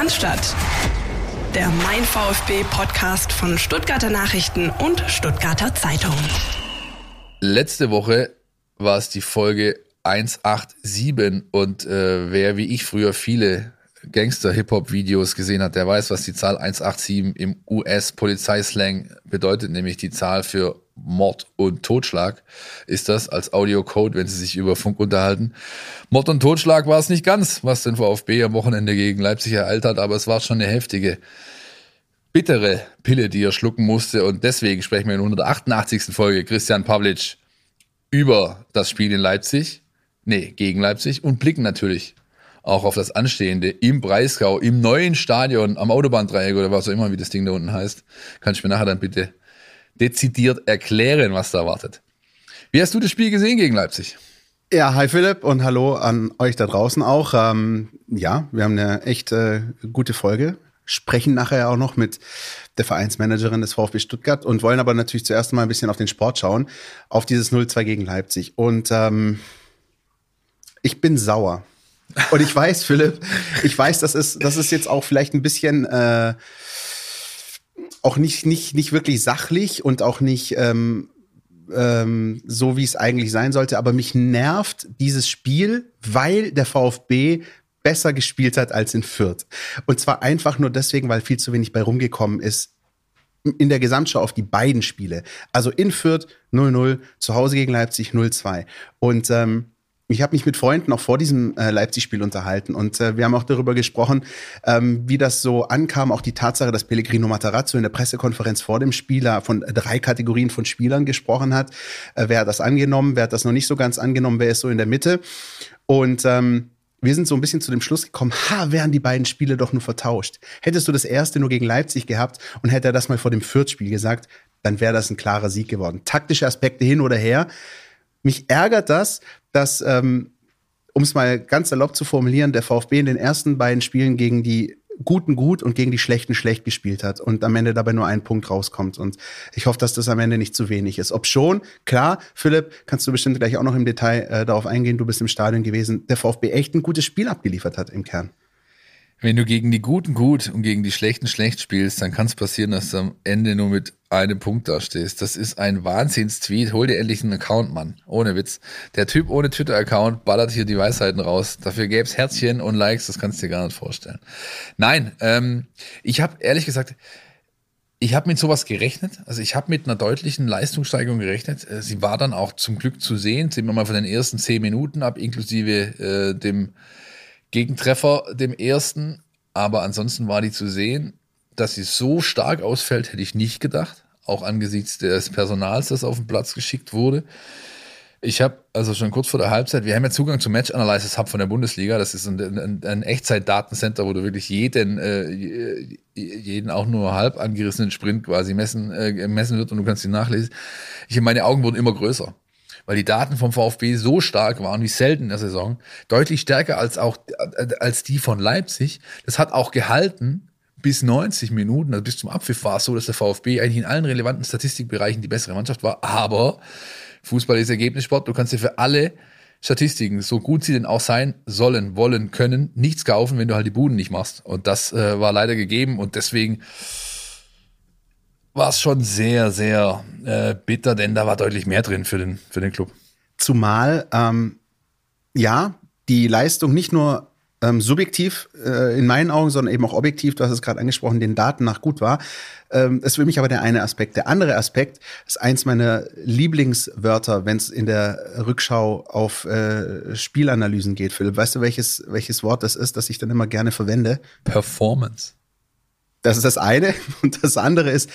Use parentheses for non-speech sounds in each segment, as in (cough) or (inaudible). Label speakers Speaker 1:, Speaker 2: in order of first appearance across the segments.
Speaker 1: Cannstatt. Der Mein VfB Podcast von Stuttgarter Nachrichten und Stuttgarter Zeitung.
Speaker 2: Letzte Woche war es die Folge 187 und äh, wer wie ich früher viele Gangster-Hip-Hop-Videos gesehen hat, der weiß, was die Zahl 187 im US-Polizeislang bedeutet, nämlich die Zahl für Mord und Totschlag ist das als Audiocode, wenn sie sich über Funk unterhalten. Mord und Totschlag war es nicht ganz, was den VfB am Wochenende gegen Leipzig ereilt hat, aber es war schon eine heftige, bittere Pille, die er schlucken musste und deswegen sprechen wir in der 188. Folge Christian Pavlic über das Spiel in Leipzig, nee, gegen Leipzig und blicken natürlich auch auf das Anstehende im Breisgau, im neuen Stadion, am Autobahndreieck oder was auch immer, wie das Ding da unten heißt. Kannst du mir nachher dann bitte dezidiert erklären, was da erwartet. Wie hast du das Spiel gesehen gegen Leipzig?
Speaker 3: Ja, hi Philipp und hallo an euch da draußen auch. Ähm, ja, wir haben eine echt äh, gute Folge. Sprechen nachher auch noch mit der Vereinsmanagerin des VfB Stuttgart und wollen aber natürlich zuerst mal ein bisschen auf den Sport schauen, auf dieses 0-2 gegen Leipzig. Und ähm, ich bin sauer. Und ich weiß, Philipp, ich weiß, das ist, das ist jetzt auch vielleicht ein bisschen äh, auch nicht, nicht, nicht wirklich sachlich und auch nicht ähm, ähm, so, wie es eigentlich sein sollte. Aber mich nervt dieses Spiel, weil der VfB besser gespielt hat als in Fürth. Und zwar einfach nur deswegen, weil viel zu wenig bei rumgekommen ist in der Gesamtschau auf die beiden Spiele. Also in Fürth 0-0, zu Hause gegen Leipzig 0-2. Und ähm, ich habe mich mit Freunden auch vor diesem äh, Leipzig-Spiel unterhalten und äh, wir haben auch darüber gesprochen, ähm, wie das so ankam, auch die Tatsache, dass Pellegrino Matarazzo in der Pressekonferenz vor dem Spieler von drei Kategorien von Spielern gesprochen hat. Äh, wer hat das angenommen, wer hat das noch nicht so ganz angenommen, wer ist so in der Mitte. Und ähm, wir sind so ein bisschen zu dem Schluss gekommen, ha, wären die beiden Spiele doch nur vertauscht. Hättest du das erste nur gegen Leipzig gehabt und hätte er das mal vor dem Fürth-Spiel gesagt, dann wäre das ein klarer Sieg geworden. Taktische Aspekte hin oder her. Mich ärgert das, dass, ähm, um es mal ganz salopp zu formulieren, der VfB in den ersten beiden Spielen gegen die Guten gut und gegen die Schlechten schlecht gespielt hat und am Ende dabei nur ein Punkt rauskommt. Und ich hoffe, dass das am Ende nicht zu wenig ist. Ob schon, klar, Philipp, kannst du bestimmt gleich auch noch im Detail äh, darauf eingehen, du bist im Stadion gewesen, der VfB echt ein gutes Spiel abgeliefert hat im Kern.
Speaker 2: Wenn du gegen die Guten gut und gegen die Schlechten schlecht spielst, dann kann es passieren, dass du am Ende nur mit einem Punkt dastehst. Das ist ein Wahnsinns-Tweet. Hol dir endlich einen Account, Mann. Ohne Witz. Der Typ ohne Twitter-Account ballert hier die Weisheiten raus. Dafür gäb's Herzchen und Likes, das kannst du dir gar nicht vorstellen. Nein, ähm, ich habe ehrlich gesagt, ich habe mit sowas gerechnet. Also ich habe mit einer deutlichen Leistungssteigerung gerechnet. Äh, sie war dann auch zum Glück zu sehen. Sehen wir mal von den ersten zehn Minuten ab, inklusive äh, dem Gegentreffer, dem ersten. Aber ansonsten war die zu sehen, dass sie so stark ausfällt, hätte ich nicht gedacht. Auch angesichts des Personals, das auf den Platz geschickt wurde. Ich habe also schon kurz vor der Halbzeit, wir haben ja Zugang zum Match Analysis Hub von der Bundesliga. Das ist ein, ein, ein Echtzeit-Datencenter, wo du wirklich jeden, äh, jeden auch nur halb angerissenen Sprint quasi messen, äh, messen wird und du kannst ihn nachlesen. Ich, meine Augen wurden immer größer weil die Daten vom VfB so stark waren wie selten in der Saison, deutlich stärker als auch als die von Leipzig. Das hat auch gehalten bis 90 Minuten, also bis zum Abpfiff war es so, dass der VfB eigentlich in allen relevanten Statistikbereichen die bessere Mannschaft war. Aber Fußball ist Ergebnissport. Du kannst dir für alle Statistiken, so gut sie denn auch sein sollen, wollen, können, nichts kaufen, wenn du halt die Buden nicht machst. Und das äh, war leider gegeben und deswegen war es schon sehr, sehr äh, bitter, denn da war deutlich mehr drin für den, für den Club.
Speaker 3: Zumal, ähm, ja, die Leistung nicht nur ähm, subjektiv äh, in meinen Augen, sondern eben auch objektiv, du hast es gerade angesprochen, den Daten nach gut war. Ähm, ist für mich aber der eine Aspekt. Der andere Aspekt ist eins meiner Lieblingswörter, wenn es in der Rückschau auf äh, Spielanalysen geht, Philipp. Weißt du, welches, welches Wort das ist, das ich dann immer gerne verwende?
Speaker 2: Performance.
Speaker 3: Das ist das eine. (laughs) Und das andere ist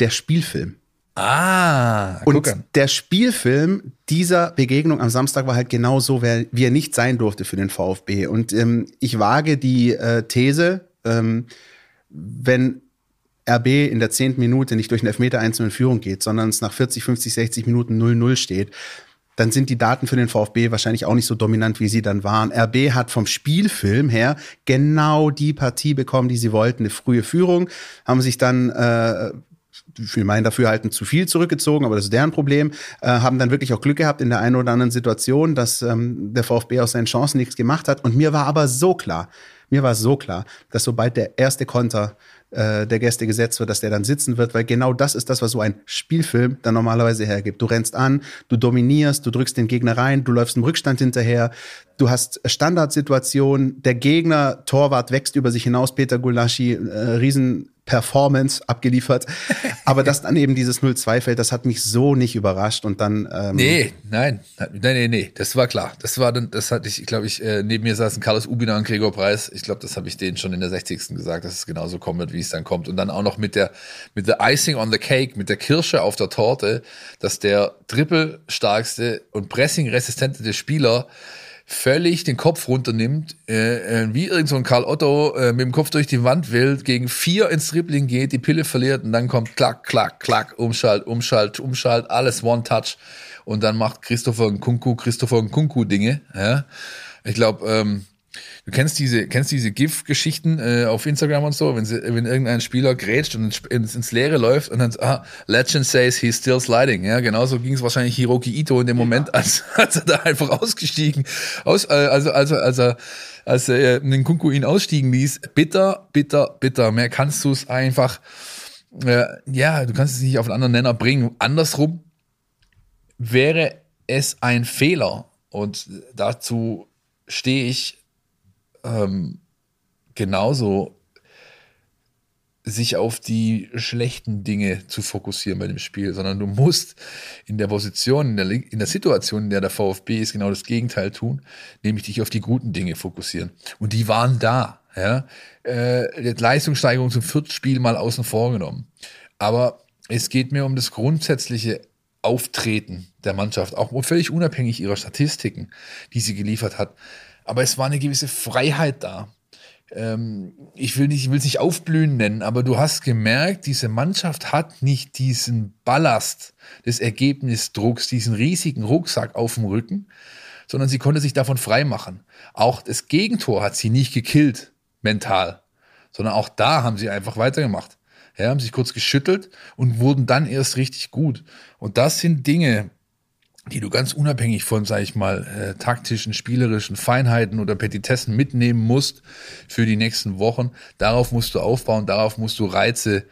Speaker 3: der Spielfilm.
Speaker 2: Ah,
Speaker 3: und an. der Spielfilm dieser Begegnung am Samstag war halt genau so, wie er nicht sein durfte für den VfB. Und ähm, ich wage die äh, These, ähm, wenn RB in der zehnten Minute nicht durch einen Elfmeter einzeln in Führung geht, sondern es nach 40, 50, 60 Minuten 0-0 steht, dann sind die Daten für den VfB wahrscheinlich auch nicht so dominant, wie sie dann waren. RB hat vom Spielfilm her genau die Partie bekommen, die sie wollten, eine frühe Führung, haben sich dann äh, für mein Dafürhalten zu viel zurückgezogen, aber das ist deren Problem, äh, haben dann wirklich auch Glück gehabt in der einen oder anderen Situation, dass ähm, der VfB aus seinen Chancen nichts gemacht hat. Und mir war aber so klar, Mir war so klar, dass sobald der erste Konter äh, der Gäste gesetzt wird, dass der dann sitzen wird, weil genau das ist das, was so ein Spielfilm dann normalerweise hergibt. Du rennst an, du dominierst, du drückst den Gegner rein, du läufst im Rückstand hinterher, du hast Standardsituationen, der Gegner, Torwart wächst über sich hinaus, Peter Gulaschi, äh, riesen Performance abgeliefert. Aber dass dann eben dieses 0-2 fällt, das hat mich so nicht überrascht. Und dann.
Speaker 2: Ähm nee, nein, nein, nee, nee, das war klar. Das war dann, das hatte ich, glaube ich, äh, neben mir saßen Carlos Ubina und Gregor Preis. Ich glaube, das habe ich denen schon in der 60. gesagt, dass es genauso kommen wird, wie es dann kommt. Und dann auch noch mit der, mit der Icing on the Cake, mit der Kirsche auf der Torte, dass der trippelstarkste und pressing-resistente Spieler völlig den Kopf runternimmt, äh, äh, wie irgend so ein Karl Otto äh, mit dem Kopf durch die Wand will, gegen vier ins Dribbling geht, die Pille verliert und dann kommt klack, klack, klack, umschalt, umschalt, umschalt, alles One-Touch und dann macht Christopher Kunku, Christopher Kunku Dinge. Ja? Ich glaube, ähm, Du kennst diese, kennst diese GIF-Geschichten äh, auf Instagram und so, wenn, sie, wenn irgendein Spieler grätscht und ins, ins Leere läuft und dann, ah, Legend says he's still sliding. Ja, genauso ging es wahrscheinlich Hiroki Ito in dem Moment, als, (laughs) als er da einfach ausgestiegen, aus, äh, also, also, als er, als er den Kunku ihn ausstiegen ließ. Bitter, bitter, bitter. Mehr kannst du es einfach, äh, ja, du kannst es nicht auf einen anderen Nenner bringen. Andersrum wäre es ein Fehler und dazu stehe ich ähm, genauso sich auf die schlechten Dinge zu fokussieren bei dem Spiel, sondern du musst in der Position, in der, in der Situation, in der der VfB ist, genau das Gegenteil tun, nämlich dich auf die guten Dinge fokussieren. Und die waren da. Ja? Äh, Leistungssteigerung zum vierten Spiel mal außen vor genommen. Aber es geht mir um das grundsätzliche Auftreten der Mannschaft, auch völlig unabhängig ihrer Statistiken, die sie geliefert hat aber es war eine gewisse Freiheit da. Ähm, ich will nicht, ich will es nicht aufblühen nennen, aber du hast gemerkt, diese Mannschaft hat nicht diesen Ballast des Ergebnisdrucks, diesen riesigen Rucksack auf dem Rücken, sondern sie konnte sich davon frei machen. Auch das Gegentor hat sie nicht gekillt, mental, sondern auch da haben sie einfach weitergemacht. Ja, haben sich kurz geschüttelt und wurden dann erst richtig gut. Und das sind Dinge, die du ganz unabhängig von, sag ich mal, äh, taktischen, spielerischen Feinheiten oder Petitessen mitnehmen musst für die nächsten Wochen. Darauf musst du aufbauen, darauf musst du Reize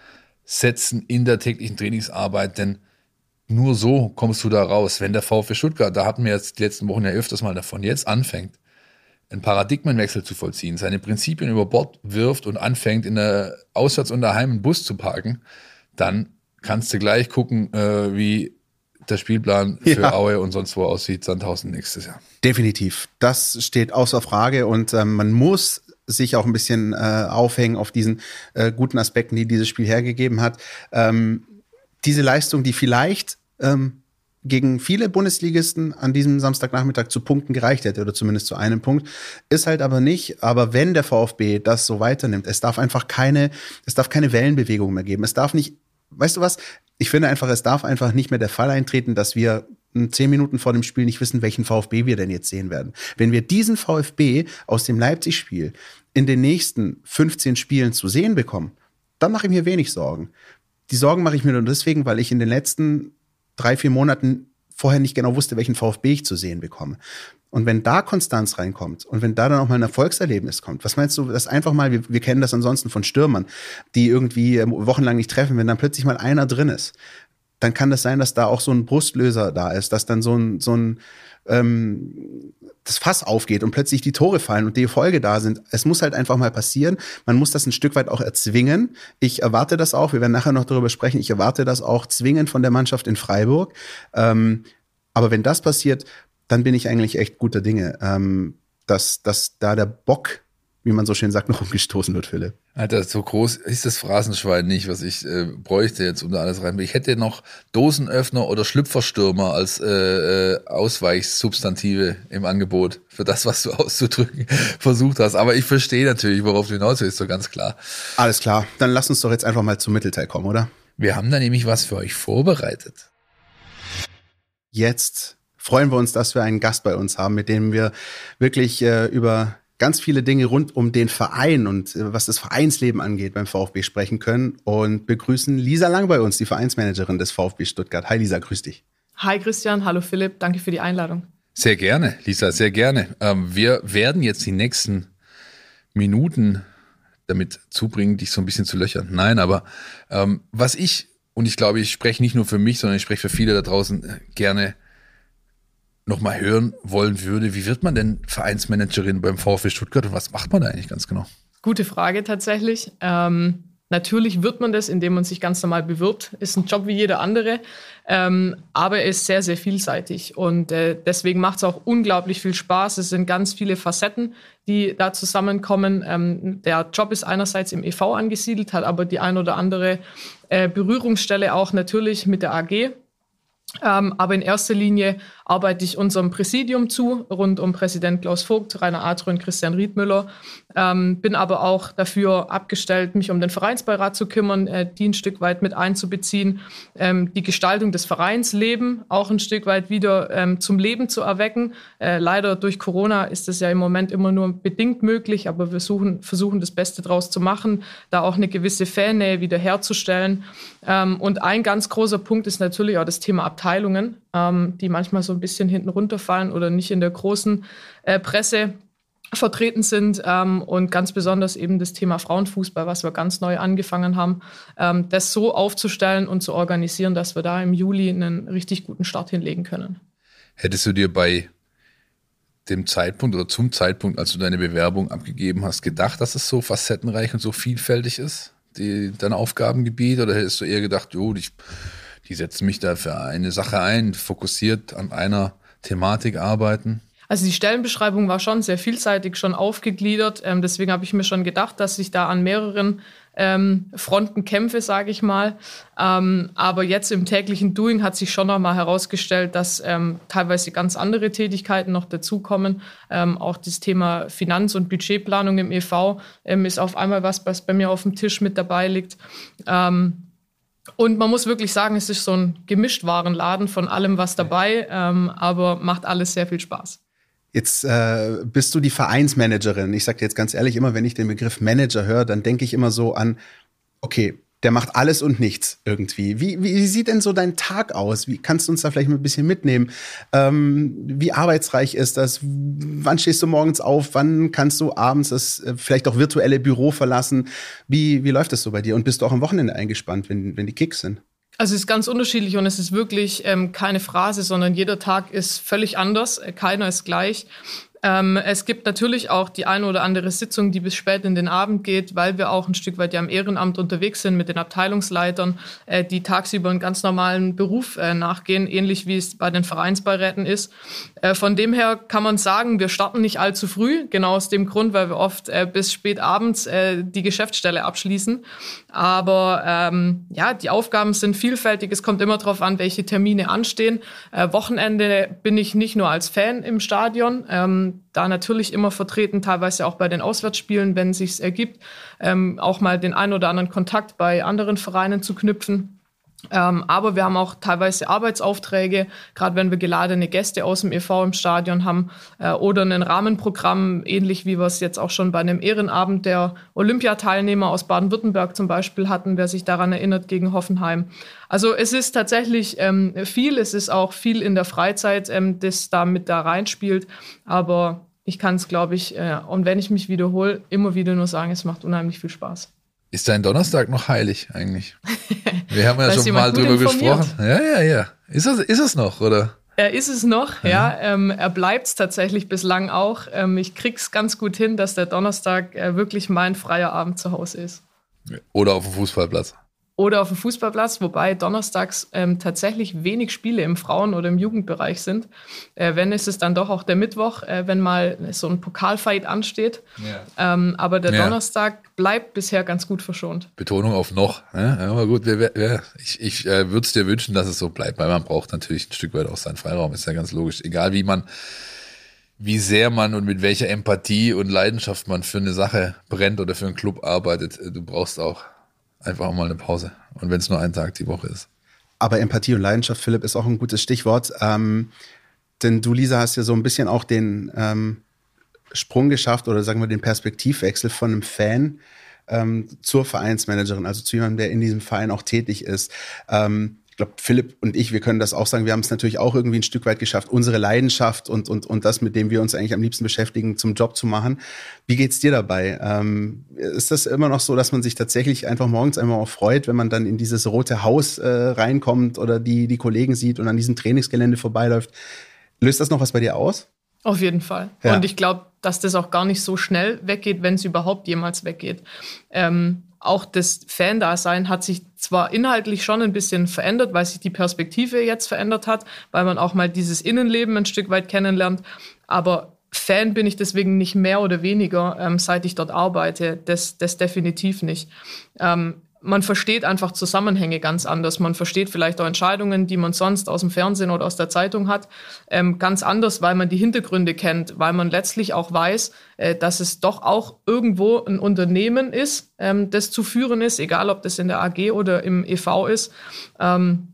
Speaker 2: setzen in der täglichen Trainingsarbeit, denn nur so kommst du da raus. Wenn der VfB Stuttgart, da hatten wir jetzt die letzten Wochen ja öfters mal davon, jetzt anfängt, einen Paradigmenwechsel zu vollziehen, seine Prinzipien über Bord wirft und anfängt, in der Auswärts- und daheim einen Bus zu parken, dann kannst du gleich gucken, äh, wie der Spielplan für ja. Aue und sonst wo aussieht, Sandhausen nächstes Jahr.
Speaker 3: Definitiv. Das steht außer Frage und ähm, man muss sich auch ein bisschen äh, aufhängen auf diesen äh, guten Aspekten, die dieses Spiel hergegeben hat. Ähm, diese Leistung, die vielleicht ähm, gegen viele Bundesligisten an diesem Samstagnachmittag zu Punkten gereicht hätte oder zumindest zu einem Punkt, ist halt aber nicht. Aber wenn der VfB das so weiternimmt, es darf einfach keine, es darf keine Wellenbewegung mehr geben. Es darf nicht weißt du was? Ich finde einfach, es darf einfach nicht mehr der Fall eintreten, dass wir zehn Minuten vor dem Spiel nicht wissen, welchen VfB wir denn jetzt sehen werden. Wenn wir diesen VfB aus dem Leipzig-Spiel in den nächsten 15 Spielen zu sehen bekommen, dann mache ich mir wenig Sorgen. Die Sorgen mache ich mir nur deswegen, weil ich in den letzten drei, vier Monaten vorher nicht genau wusste, welchen VfB ich zu sehen bekomme. Und wenn da Konstanz reinkommt und wenn da dann auch mal ein Erfolgserlebnis kommt, was meinst du, das einfach mal, wir, wir kennen das ansonsten von Stürmern, die irgendwie ähm, wochenlang nicht treffen, wenn dann plötzlich mal einer drin ist, dann kann das sein, dass da auch so ein Brustlöser da ist, dass dann so ein, so ein ähm, das Fass aufgeht und plötzlich die Tore fallen und die Erfolge da sind. Es muss halt einfach mal passieren. Man muss das ein Stück weit auch erzwingen. Ich erwarte das auch. Wir werden nachher noch darüber sprechen. Ich erwarte das auch zwingend von der Mannschaft in Freiburg. Ähm, aber wenn das passiert, dann bin ich eigentlich echt guter Dinge, ähm, dass, dass da der Bock, wie man so schön sagt, noch umgestoßen wird, Philipp.
Speaker 2: Alter, so groß ist das Phrasenschwein nicht, was ich äh, bräuchte jetzt, um da alles rein. Ich hätte noch Dosenöffner oder Schlüpferstürmer als äh, äh, Ausweichsubstantive im Angebot für das, was du (laughs) auszudrücken versucht hast. Aber ich verstehe natürlich, worauf du hinaus willst, so ganz klar.
Speaker 3: Alles klar, dann lass uns doch jetzt einfach mal zum Mittelteil kommen, oder?
Speaker 2: Wir haben da nämlich was für euch vorbereitet.
Speaker 3: Jetzt freuen wir uns, dass wir einen Gast bei uns haben, mit dem wir wirklich äh, über ganz viele Dinge rund um den Verein und äh, was das Vereinsleben angeht beim VfB sprechen können und begrüßen Lisa Lang bei uns, die Vereinsmanagerin des VfB Stuttgart. Hi Lisa, grüß dich.
Speaker 4: Hi Christian, hallo Philipp, danke für die Einladung.
Speaker 2: Sehr gerne, Lisa, sehr gerne. Ähm, wir werden jetzt die nächsten Minuten damit zubringen, dich so ein bisschen zu löchern. Nein, aber ähm, was ich, und ich glaube, ich spreche nicht nur für mich, sondern ich spreche für viele da draußen äh, gerne nochmal hören wollen würde, wie wird man denn Vereinsmanagerin beim VfB Stuttgart und was macht man da eigentlich ganz genau?
Speaker 4: Gute Frage tatsächlich. Ähm, natürlich wird man das, indem man sich ganz normal bewirbt. Ist ein Job wie jeder andere, ähm, aber er ist sehr, sehr vielseitig und äh, deswegen macht es auch unglaublich viel Spaß. Es sind ganz viele Facetten, die da zusammenkommen. Ähm, der Job ist einerseits im EV angesiedelt, hat aber die ein oder andere äh, Berührungsstelle auch natürlich mit der AG. Ähm, aber in erster Linie arbeite ich unserem Präsidium zu, rund um Präsident Klaus Vogt, Rainer Adro und Christian Riedmüller. Ähm, bin aber auch dafür abgestellt, mich um den Vereinsbeirat zu kümmern, äh, die ein Stück weit mit einzubeziehen, ähm, die Gestaltung des Vereinsleben auch ein Stück weit wieder ähm, zum Leben zu erwecken. Äh, leider durch Corona ist das ja im Moment immer nur bedingt möglich, aber wir suchen, versuchen das Beste draus zu machen, da auch eine gewisse Fannähe wieder herzustellen. Ähm, und ein ganz großer Punkt ist natürlich auch das Thema Abteilungen, ähm, die manchmal so ein bisschen hinten runterfallen oder nicht in der großen äh, Presse vertreten sind ähm, und ganz besonders eben das Thema Frauenfußball, was wir ganz neu angefangen haben, ähm, das so aufzustellen und zu organisieren, dass wir da im Juli einen richtig guten Start hinlegen können.
Speaker 2: Hättest du dir bei dem Zeitpunkt oder zum Zeitpunkt, als du deine Bewerbung abgegeben hast, gedacht, dass es so facettenreich und so vielfältig ist, die, dein Aufgabengebiet? Oder hättest du eher gedacht, jo, ich die setzen mich da für eine Sache ein, fokussiert an einer Thematik arbeiten.
Speaker 4: Also die Stellenbeschreibung war schon sehr vielseitig, schon aufgegliedert. Ähm, deswegen habe ich mir schon gedacht, dass ich da an mehreren ähm, Fronten kämpfe, sage ich mal. Ähm, aber jetzt im täglichen Doing hat sich schon noch mal herausgestellt, dass ähm, teilweise ganz andere Tätigkeiten noch dazukommen. Ähm, auch das Thema Finanz- und Budgetplanung im EV ähm, ist auf einmal was, was bei mir auf dem Tisch mit dabei liegt. Ähm, und man muss wirklich sagen, es ist so ein Gemischtwarenladen von allem was dabei, ähm, aber macht alles sehr viel Spaß.
Speaker 3: Jetzt äh, bist du die Vereinsmanagerin. Ich sage dir jetzt ganz ehrlich, immer wenn ich den Begriff Manager höre, dann denke ich immer so an, okay, der macht alles und nichts irgendwie. Wie, wie sieht denn so dein Tag aus? Wie kannst du uns da vielleicht mal ein bisschen mitnehmen? Ähm, wie arbeitsreich ist das? Wann stehst du morgens auf? Wann kannst du abends das äh, vielleicht auch virtuelle Büro verlassen? Wie, wie läuft das so bei dir? Und bist du auch am Wochenende eingespannt, wenn, wenn die Kicks sind?
Speaker 4: Also es ist ganz unterschiedlich und es ist wirklich ähm, keine Phrase, sondern jeder Tag ist völlig anders. Keiner ist gleich. Ähm, es gibt natürlich auch die eine oder andere Sitzung, die bis spät in den Abend geht, weil wir auch ein Stück weit ja im Ehrenamt unterwegs sind mit den Abteilungsleitern, äh, die tagsüber einen ganz normalen Beruf äh, nachgehen, ähnlich wie es bei den Vereinsbeiräten ist. Äh, von dem her kann man sagen, wir starten nicht allzu früh, genau aus dem Grund, weil wir oft äh, bis spät abends äh, die Geschäftsstelle abschließen. Aber ähm, ja, die Aufgaben sind vielfältig. Es kommt immer darauf an, welche Termine anstehen. Äh, Wochenende bin ich nicht nur als Fan im Stadion. Ähm, da natürlich immer vertreten, teilweise auch bei den Auswärtsspielen, wenn es sich ergibt, ähm, auch mal den einen oder anderen Kontakt bei anderen Vereinen zu knüpfen. Ähm, aber wir haben auch teilweise Arbeitsaufträge, gerade wenn wir geladene Gäste aus dem EV im Stadion haben äh, oder ein Rahmenprogramm, ähnlich wie wir es jetzt auch schon bei einem Ehrenabend der Olympiateilnehmer aus Baden-Württemberg zum Beispiel hatten, wer sich daran erinnert, gegen Hoffenheim. Also es ist tatsächlich ähm, viel, es ist auch viel in der Freizeit, ähm, das da mit da reinspielt, aber ich kann es, glaube ich, äh, und wenn ich mich wiederhole, immer wieder nur sagen, es macht unheimlich viel Spaß.
Speaker 2: Ist dein Donnerstag noch heilig eigentlich? (laughs) Wir haben ja schon mal drüber gesprochen. Ja, ja, ja. Ist es, ist es noch, oder?
Speaker 4: Er ist es noch, ja. ja. Ähm, er bleibt es tatsächlich bislang auch. Ähm, ich krieg's ganz gut hin, dass der Donnerstag äh, wirklich mein freier Abend zu Hause ist.
Speaker 2: Oder auf dem Fußballplatz
Speaker 4: oder auf dem Fußballplatz, wobei donnerstags ähm, tatsächlich wenig Spiele im Frauen- oder im Jugendbereich sind. Äh, wenn ist es dann doch auch der Mittwoch, äh, wenn mal so ein Pokalfight ansteht. Ja. Ähm, aber der ja. Donnerstag bleibt bisher ganz gut verschont.
Speaker 2: Betonung auf noch. Ne? Aber gut, wir, wir, ich, ich äh, würde es dir wünschen, dass es so bleibt, weil man braucht natürlich ein Stück weit auch seinen Freiraum, ist ja ganz logisch. Egal wie man wie sehr man und mit welcher Empathie und Leidenschaft man für eine Sache brennt oder für einen Club arbeitet, äh, du brauchst auch einfach mal eine Pause. Und wenn es nur ein Tag die Woche ist.
Speaker 3: Aber Empathie und Leidenschaft, Philipp, ist auch ein gutes Stichwort. Ähm, denn du, Lisa, hast ja so ein bisschen auch den ähm, Sprung geschafft oder sagen wir den Perspektivwechsel von einem Fan ähm, zur Vereinsmanagerin, also zu jemandem, der in diesem Verein auch tätig ist. Ähm, ich glaube, Philipp und ich, wir können das auch sagen, wir haben es natürlich auch irgendwie ein Stück weit geschafft, unsere Leidenschaft und, und, und das, mit dem wir uns eigentlich am liebsten beschäftigen, zum Job zu machen. Wie geht's dir dabei? Ähm, ist das immer noch so, dass man sich tatsächlich einfach morgens einmal auch freut, wenn man dann in dieses rote Haus äh, reinkommt oder die, die Kollegen sieht und an diesem Trainingsgelände vorbeiläuft? Löst das noch was bei dir aus?
Speaker 4: Auf jeden Fall. Ja. Und ich glaube, dass das auch gar nicht so schnell weggeht, wenn es überhaupt jemals weggeht. Ähm, auch das Fan-Dasein hat sich zwar inhaltlich schon ein bisschen verändert, weil sich die Perspektive jetzt verändert hat, weil man auch mal dieses Innenleben ein Stück weit kennenlernt, aber Fan bin ich deswegen nicht mehr oder weniger, ähm, seit ich dort arbeite. Das, das definitiv nicht. Ähm, man versteht einfach Zusammenhänge ganz anders. Man versteht vielleicht auch Entscheidungen, die man sonst aus dem Fernsehen oder aus der Zeitung hat, ähm, ganz anders, weil man die Hintergründe kennt, weil man letztlich auch weiß, äh, dass es doch auch irgendwo ein Unternehmen ist, ähm, das zu führen ist, egal ob das in der AG oder im EV ist. Ähm,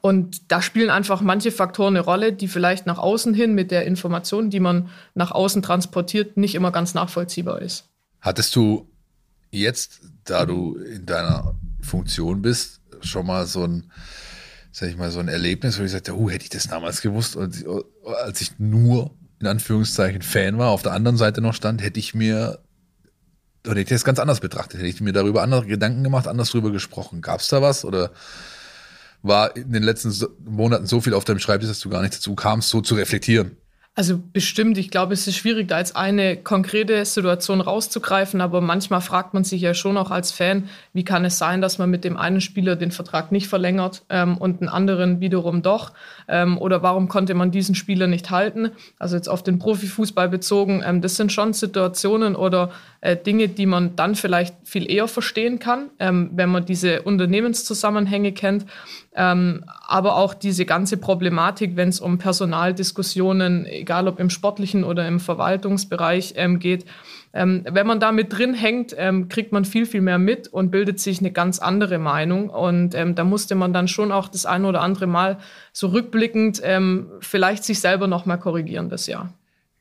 Speaker 4: und da spielen einfach manche Faktoren eine Rolle, die vielleicht nach außen hin mit der Information, die man nach außen transportiert, nicht immer ganz nachvollziehbar ist.
Speaker 2: Hattest du jetzt, da du in deiner Funktion bist, schon mal so ein, sag ich mal, so ein Erlebnis, wo ich sagte, oh, hätte ich das damals gewusst, als ich nur in Anführungszeichen Fan war, auf der anderen Seite noch stand, hätte ich mir oder hätte ich das ganz anders betrachtet, hätte ich mir darüber andere Gedanken gemacht, anders drüber gesprochen. Gab es da was oder war in den letzten Monaten so viel auf deinem Schreibtisch, dass du gar nicht dazu kamst, so zu reflektieren?
Speaker 4: Also bestimmt, ich glaube, es ist schwierig, da jetzt eine konkrete Situation rauszugreifen, aber manchmal fragt man sich ja schon auch als Fan, wie kann es sein, dass man mit dem einen Spieler den Vertrag nicht verlängert ähm, und einen anderen wiederum doch? Ähm, oder warum konnte man diesen Spieler nicht halten? Also jetzt auf den Profifußball bezogen, ähm, das sind schon Situationen oder äh, Dinge, die man dann vielleicht viel eher verstehen kann, ähm, wenn man diese Unternehmenszusammenhänge kennt. Ähm, aber auch diese ganze Problematik, wenn es um Personaldiskussionen, egal ob im sportlichen oder im Verwaltungsbereich ähm, geht. Ähm, wenn man da mit drin hängt, ähm, kriegt man viel, viel mehr mit und bildet sich eine ganz andere Meinung. Und ähm, da musste man dann schon auch das eine oder andere Mal so rückblickend ähm, vielleicht sich selber nochmal korrigieren das Jahr.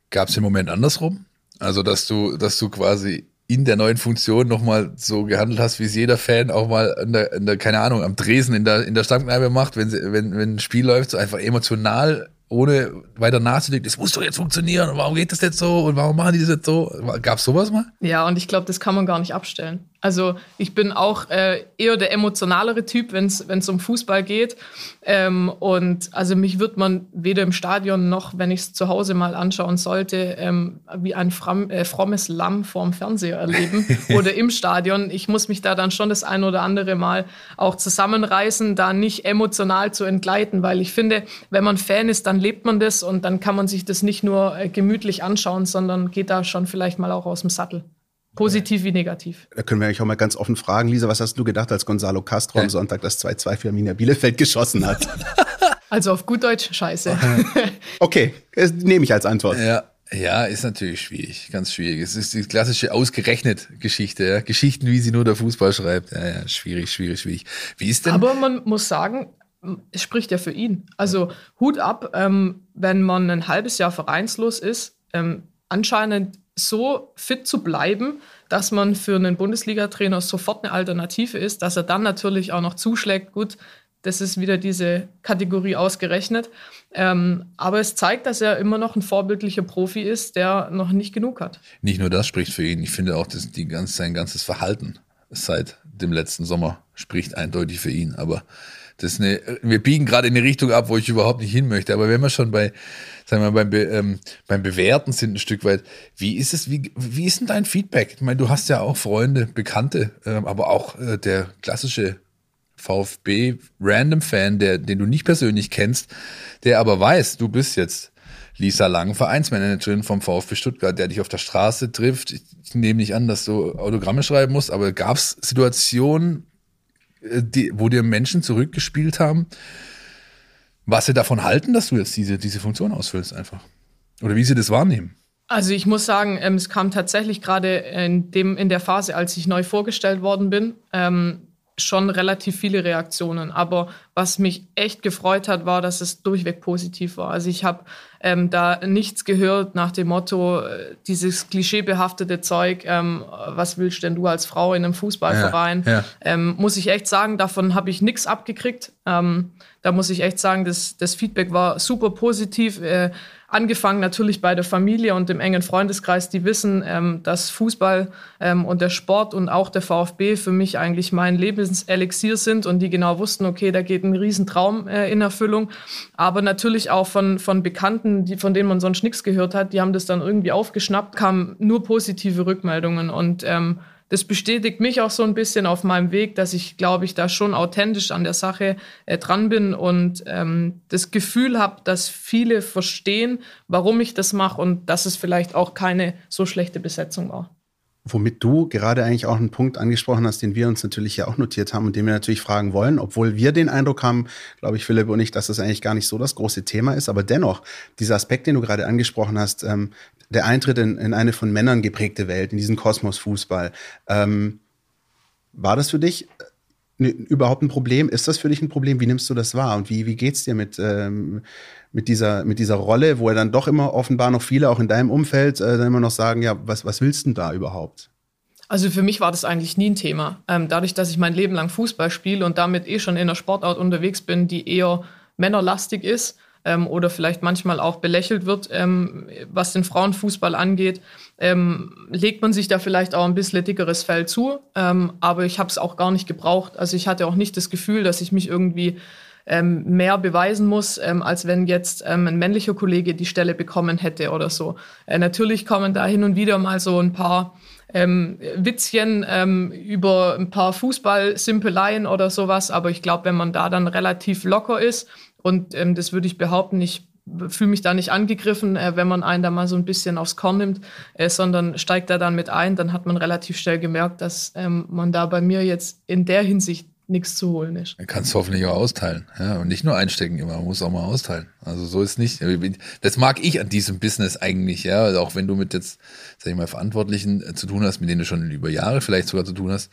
Speaker 2: Gab es im Moment andersrum? Also, dass du, dass du quasi in der neuen Funktion nochmal so gehandelt hast, wie es jeder Fan auch mal in der, in der keine Ahnung, am Dresen in der, in der Stammkneipe macht, wenn, sie, wenn, wenn ein Spiel läuft, so einfach emotional ohne weiter nachzudenken, das muss doch jetzt funktionieren und warum geht das jetzt so und warum machen die das jetzt so? Gab es sowas mal?
Speaker 4: Ja, und ich glaube, das kann man gar nicht abstellen. Also ich bin auch äh, eher der emotionalere Typ, wenn es um Fußball geht. Ähm, und also mich wird man weder im Stadion noch, wenn ich es zu Hause mal anschauen sollte, ähm, wie ein fram, äh, frommes Lamm vorm Fernseher erleben (laughs) oder im Stadion. Ich muss mich da dann schon das ein oder andere Mal auch zusammenreißen, da nicht emotional zu entgleiten, weil ich finde, wenn man Fan ist, dann lebt man das und dann kann man sich das nicht nur äh, gemütlich anschauen, sondern geht da schon vielleicht mal auch aus dem Sattel. Positiv wie negativ.
Speaker 3: Da können wir eigentlich auch mal ganz offen fragen. Lisa, was hast du gedacht, als Gonzalo Castro am Sonntag das 2-2 für Arminia Bielefeld geschossen hat? (laughs)
Speaker 4: Also auf gut Deutsch, scheiße. (laughs)
Speaker 3: okay, das nehme ich als Antwort.
Speaker 2: Ja. Ja, ist natürlich schwierig, ganz schwierig. Es ist die klassische ausgerechnet Geschichte, ja? Geschichten, wie sie nur der Fußball schreibt. Ja, ja, schwierig, schwierig, schwierig. Wie ist denn?
Speaker 4: Aber man muss sagen, es spricht ja für ihn. Also Hut ab, ähm, wenn man ein halbes Jahr vereinslos ist, ähm, anscheinend so fit zu bleiben, dass man für einen Bundesliga-Trainer sofort eine Alternative ist, dass er dann natürlich auch noch zuschlägt. Gut, das ist wieder diese Kategorie ausgerechnet. Ähm, aber es zeigt, dass er immer noch ein vorbildlicher Profi ist, der noch nicht genug hat.
Speaker 2: Nicht nur das spricht für ihn, ich finde auch, dass die ganze, sein ganzes Verhalten seit dem letzten Sommer spricht eindeutig für ihn. Aber das eine, wir biegen gerade in eine Richtung ab, wo ich überhaupt nicht hin möchte. Aber wenn wir schon bei, sagen wir mal, beim, Be, ähm, beim Bewerten sind ein Stück weit, wie ist es, wie, wie ist denn dein Feedback? Ich meine, du hast ja auch Freunde, Bekannte, ähm, aber auch äh, der klassische VfB Random Fan, der, den du nicht persönlich kennst, der aber weiß, du bist jetzt Lisa Lang, Vereinsmanagerin vom VfB Stuttgart, der dich auf der Straße trifft. Ich nehme nicht an, dass du Autogramme schreiben musst, aber gab es Situationen, äh, die, wo dir Menschen zurückgespielt haben, was sie davon halten, dass du jetzt diese, diese Funktion ausfüllst einfach. Oder wie sie das wahrnehmen.
Speaker 4: Also ich muss sagen, ähm, es kam tatsächlich gerade in, in der Phase, als ich neu vorgestellt worden bin, ähm, schon relativ viele Reaktionen. Aber was mich echt gefreut hat, war, dass es durchweg positiv war. Also ich habe ähm, da nichts gehört nach dem Motto, äh, dieses klischeebehaftete Zeug, ähm, was willst denn du als Frau in einem Fußballverein? Ja, ja. Ähm, muss ich echt sagen, davon habe ich nichts abgekriegt. Ähm, da muss ich echt sagen, das, das Feedback war super positiv. Äh, angefangen natürlich bei der Familie und dem engen Freundeskreis, die wissen, ähm, dass Fußball ähm, und der Sport und auch der VfB für mich eigentlich mein Lebenselixier sind und die genau wussten, okay, da geht ein Riesentraum äh, in Erfüllung. Aber natürlich auch von, von Bekannten, die, von denen man sonst nichts gehört hat, die haben das dann irgendwie aufgeschnappt, kamen nur positive Rückmeldungen und ähm, das bestätigt mich auch so ein bisschen auf meinem Weg, dass ich, glaube ich, da schon authentisch an der Sache äh, dran bin und ähm, das Gefühl habe, dass viele verstehen, warum ich das mache und dass es vielleicht auch keine so schlechte Besetzung war
Speaker 3: womit du gerade eigentlich auch einen Punkt angesprochen hast, den wir uns natürlich ja auch notiert haben und den wir natürlich fragen wollen, obwohl wir den Eindruck haben, glaube ich, Philipp und ich, dass das eigentlich gar nicht so das große Thema ist, aber dennoch, dieser Aspekt, den du gerade angesprochen hast, ähm, der Eintritt in, in, eine von Männern geprägte Welt, in diesen Kosmos Fußball, ähm, war das für dich äh, überhaupt ein Problem? Ist das für dich ein Problem? Wie nimmst du das wahr? Und wie, wie geht's dir mit, ähm, mit dieser, mit dieser Rolle, wo er dann doch immer offenbar noch viele, auch in deinem Umfeld, äh, dann immer noch sagen, ja, was, was willst du denn da überhaupt?
Speaker 4: Also für mich war das eigentlich nie ein Thema. Ähm, dadurch, dass ich mein Leben lang Fußball spiele und damit eh schon in einer Sportart unterwegs bin, die eher männerlastig ist ähm, oder vielleicht manchmal auch belächelt wird, ähm, was den Frauenfußball angeht, ähm, legt man sich da vielleicht auch ein bisschen dickeres Fell zu. Ähm, aber ich habe es auch gar nicht gebraucht. Also ich hatte auch nicht das Gefühl, dass ich mich irgendwie ähm, mehr beweisen muss, ähm, als wenn jetzt ähm, ein männlicher Kollege die Stelle bekommen hätte oder so. Äh, natürlich kommen da hin und wieder mal so ein paar ähm, Witzchen ähm, über ein paar Fußballsimpeleien oder sowas, aber ich glaube, wenn man da dann relativ locker ist und ähm, das würde ich behaupten, ich fühle mich da nicht angegriffen, äh, wenn man einen da mal so ein bisschen aufs Korn nimmt, äh, sondern steigt da dann mit ein, dann hat man relativ schnell gemerkt, dass ähm, man da bei mir jetzt in der Hinsicht nichts zu holen ist.
Speaker 2: Man kann es hoffentlich auch austeilen. Ja, und nicht nur einstecken immer, man muss auch mal austeilen. Also so ist nicht. Das mag ich an diesem Business eigentlich, ja. Also auch wenn du mit jetzt, sag ich mal, Verantwortlichen äh, zu tun hast, mit denen du schon über Jahre vielleicht sogar zu tun hast.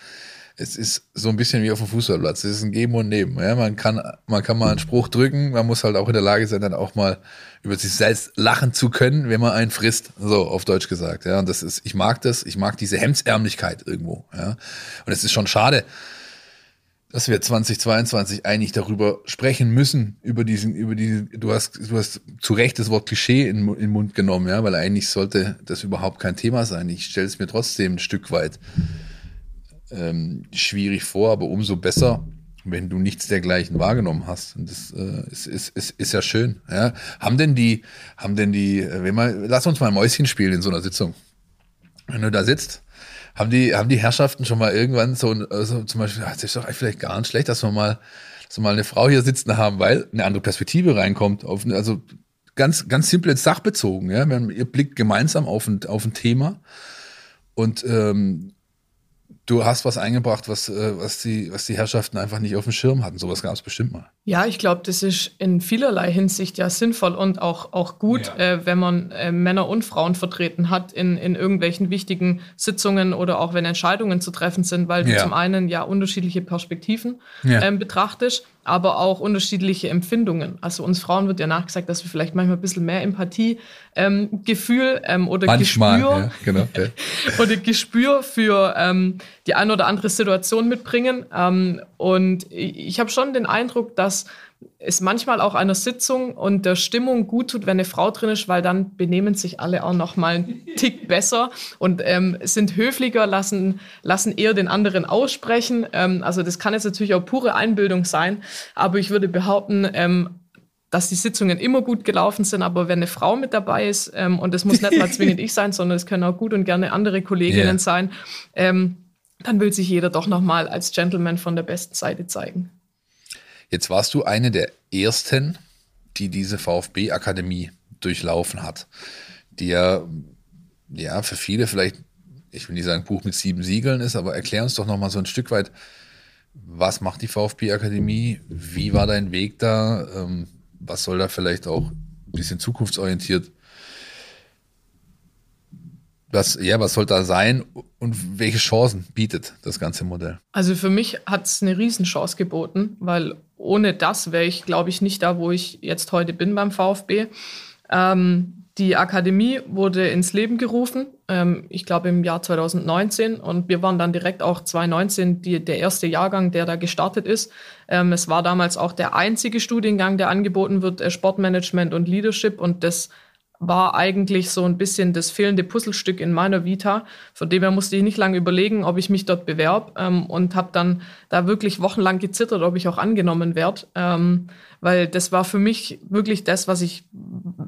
Speaker 2: Es ist so ein bisschen wie auf dem Fußballplatz. Es ist ein Geben und Nehmen. Ja, man kann, man kann mal einen Spruch drücken. Man muss halt auch in der Lage sein, dann auch mal über sich selbst lachen zu können, wenn man einen frisst. So, auf Deutsch gesagt. Ja, und das ist, ich mag das. Ich mag diese Hemdsärmlichkeit irgendwo. Ja, und es ist schon schade, dass wir 2022 eigentlich darüber sprechen müssen, über diesen, über diesen, du hast, du hast zu Recht das Wort Klischee in, in den Mund genommen, ja, weil eigentlich sollte das überhaupt kein Thema sein. Ich stelle es mir trotzdem ein Stück weit ähm, schwierig vor, aber umso besser, wenn du nichts dergleichen wahrgenommen hast. Und das äh, ist, ist, ist, ist ja schön. Ja. Haben denn die, haben denn die, wenn man, lass uns mal Mäuschen spielen in so einer Sitzung. Wenn du da sitzt haben die, haben die Herrschaften schon mal irgendwann so, also zum Beispiel, es ist doch vielleicht gar nicht schlecht, dass wir mal, dass wir mal eine Frau hier sitzen haben, weil eine andere Perspektive reinkommt. Auf, also ganz, ganz simple sachbezogen. Ja? ihr blickt gemeinsam auf ein, auf ein Thema und ähm, du hast was eingebracht, was, äh, was, die, was die Herrschaften einfach nicht auf dem Schirm hatten. Sowas gab es bestimmt mal.
Speaker 4: Ja, ich glaube, das ist in vielerlei Hinsicht ja sinnvoll und auch, auch gut, ja. äh, wenn man äh, Männer und Frauen vertreten hat in, in irgendwelchen wichtigen Sitzungen oder auch wenn Entscheidungen zu treffen sind, weil du ja. zum einen ja unterschiedliche Perspektiven ja. ähm, betrachtest aber auch unterschiedliche Empfindungen. Also uns Frauen wird ja nachgesagt, dass wir vielleicht manchmal ein bisschen mehr Empathie, ähm, Gefühl ähm, oder manchmal, Gespür genau, (laughs) oder Gespür für ähm, die eine oder andere Situation mitbringen. Ähm, und ich habe schon den Eindruck, dass es manchmal auch einer Sitzung und der Stimmung gut tut, wenn eine Frau drin ist, weil dann benehmen sich alle auch noch mal einen (laughs) Tick besser und ähm, sind höflicher, lassen, lassen eher den anderen aussprechen. Ähm, also das kann jetzt natürlich auch pure Einbildung sein, aber ich würde behaupten, ähm, dass die Sitzungen immer gut gelaufen sind, aber wenn eine Frau mit dabei ist, ähm, und das muss nicht mal (laughs) zwingend ich sein, sondern es können auch gut und gerne andere Kolleginnen yeah. sein, ähm, dann will sich jeder doch noch mal als Gentleman von der besten Seite zeigen.
Speaker 2: Jetzt warst du eine der ersten, die diese VfB-Akademie durchlaufen hat, die ja, ja für viele vielleicht, ich will nicht sagen Buch mit sieben Siegeln ist, aber erklär uns doch noch mal so ein Stück weit, was macht die VfB-Akademie? Wie war dein Weg da? Ähm, was soll da vielleicht auch ein bisschen zukunftsorientiert was, ja, was soll da sein und welche Chancen bietet das ganze Modell?
Speaker 4: Also für mich hat es eine Riesenchance geboten, weil ohne das wäre ich, glaube ich, nicht da, wo ich jetzt heute bin beim VfB. Ähm, die Akademie wurde ins Leben gerufen, ähm, ich glaube im Jahr 2019. Und wir waren dann direkt auch 2019 die, der erste Jahrgang, der da gestartet ist. Ähm, es war damals auch der einzige Studiengang, der angeboten wird, äh, Sportmanagement und Leadership. Und das war eigentlich so ein bisschen das fehlende Puzzlestück in meiner Vita. Von dem her musste ich nicht lange überlegen, ob ich mich dort bewerbe ähm, und habe dann da wirklich wochenlang gezittert, ob ich auch angenommen werde, ähm, weil das war für mich wirklich das, was ich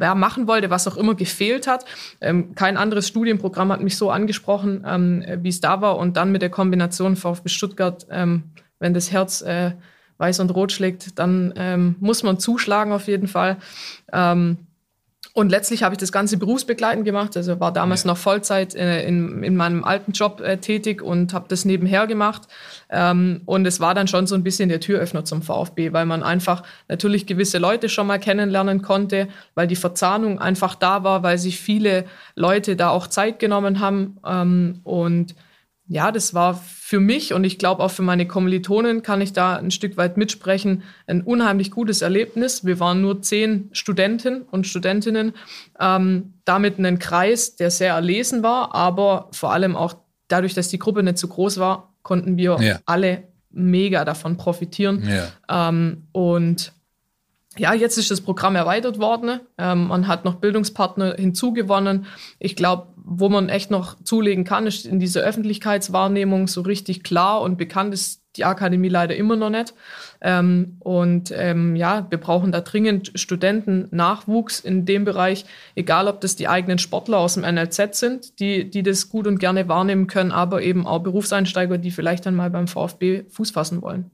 Speaker 4: ja, machen wollte, was auch immer gefehlt hat. Ähm, kein anderes Studienprogramm hat mich so angesprochen, ähm, wie es da war und dann mit der Kombination VfB Stuttgart, ähm, wenn das Herz äh, weiß und rot schlägt, dann ähm, muss man zuschlagen auf jeden Fall. Ähm, und letztlich habe ich das Ganze berufsbegleitend gemacht. Also war damals ja. noch Vollzeit äh, in, in meinem alten Job äh, tätig und habe das nebenher gemacht. Ähm, und es war dann schon so ein bisschen der Türöffner zum VfB, weil man einfach natürlich gewisse Leute schon mal kennenlernen konnte, weil die Verzahnung einfach da war, weil sich viele Leute da auch Zeit genommen haben. Ähm, und ja, das war für mich und ich glaube auch für meine Kommilitonen kann ich da ein Stück weit mitsprechen, ein unheimlich gutes Erlebnis. Wir waren nur zehn Studenten und Studentinnen, ähm, damit einen Kreis, der sehr erlesen war, aber vor allem auch dadurch, dass die Gruppe nicht zu groß war, konnten wir ja. alle mega davon profitieren. Ja. Ähm, und ja, jetzt ist das Programm erweitert worden. Ähm, man hat noch Bildungspartner hinzugewonnen. Ich glaube, wo man echt noch zulegen kann, ist in dieser Öffentlichkeitswahrnehmung so richtig klar und bekannt ist die Akademie leider immer noch nicht. Ähm, und ähm, ja, wir brauchen da dringend Studenten, Nachwuchs in dem Bereich, egal ob das die eigenen Sportler aus dem NLZ sind, die, die das gut und gerne wahrnehmen können, aber eben auch Berufseinsteiger, die vielleicht dann mal beim VfB Fuß fassen wollen.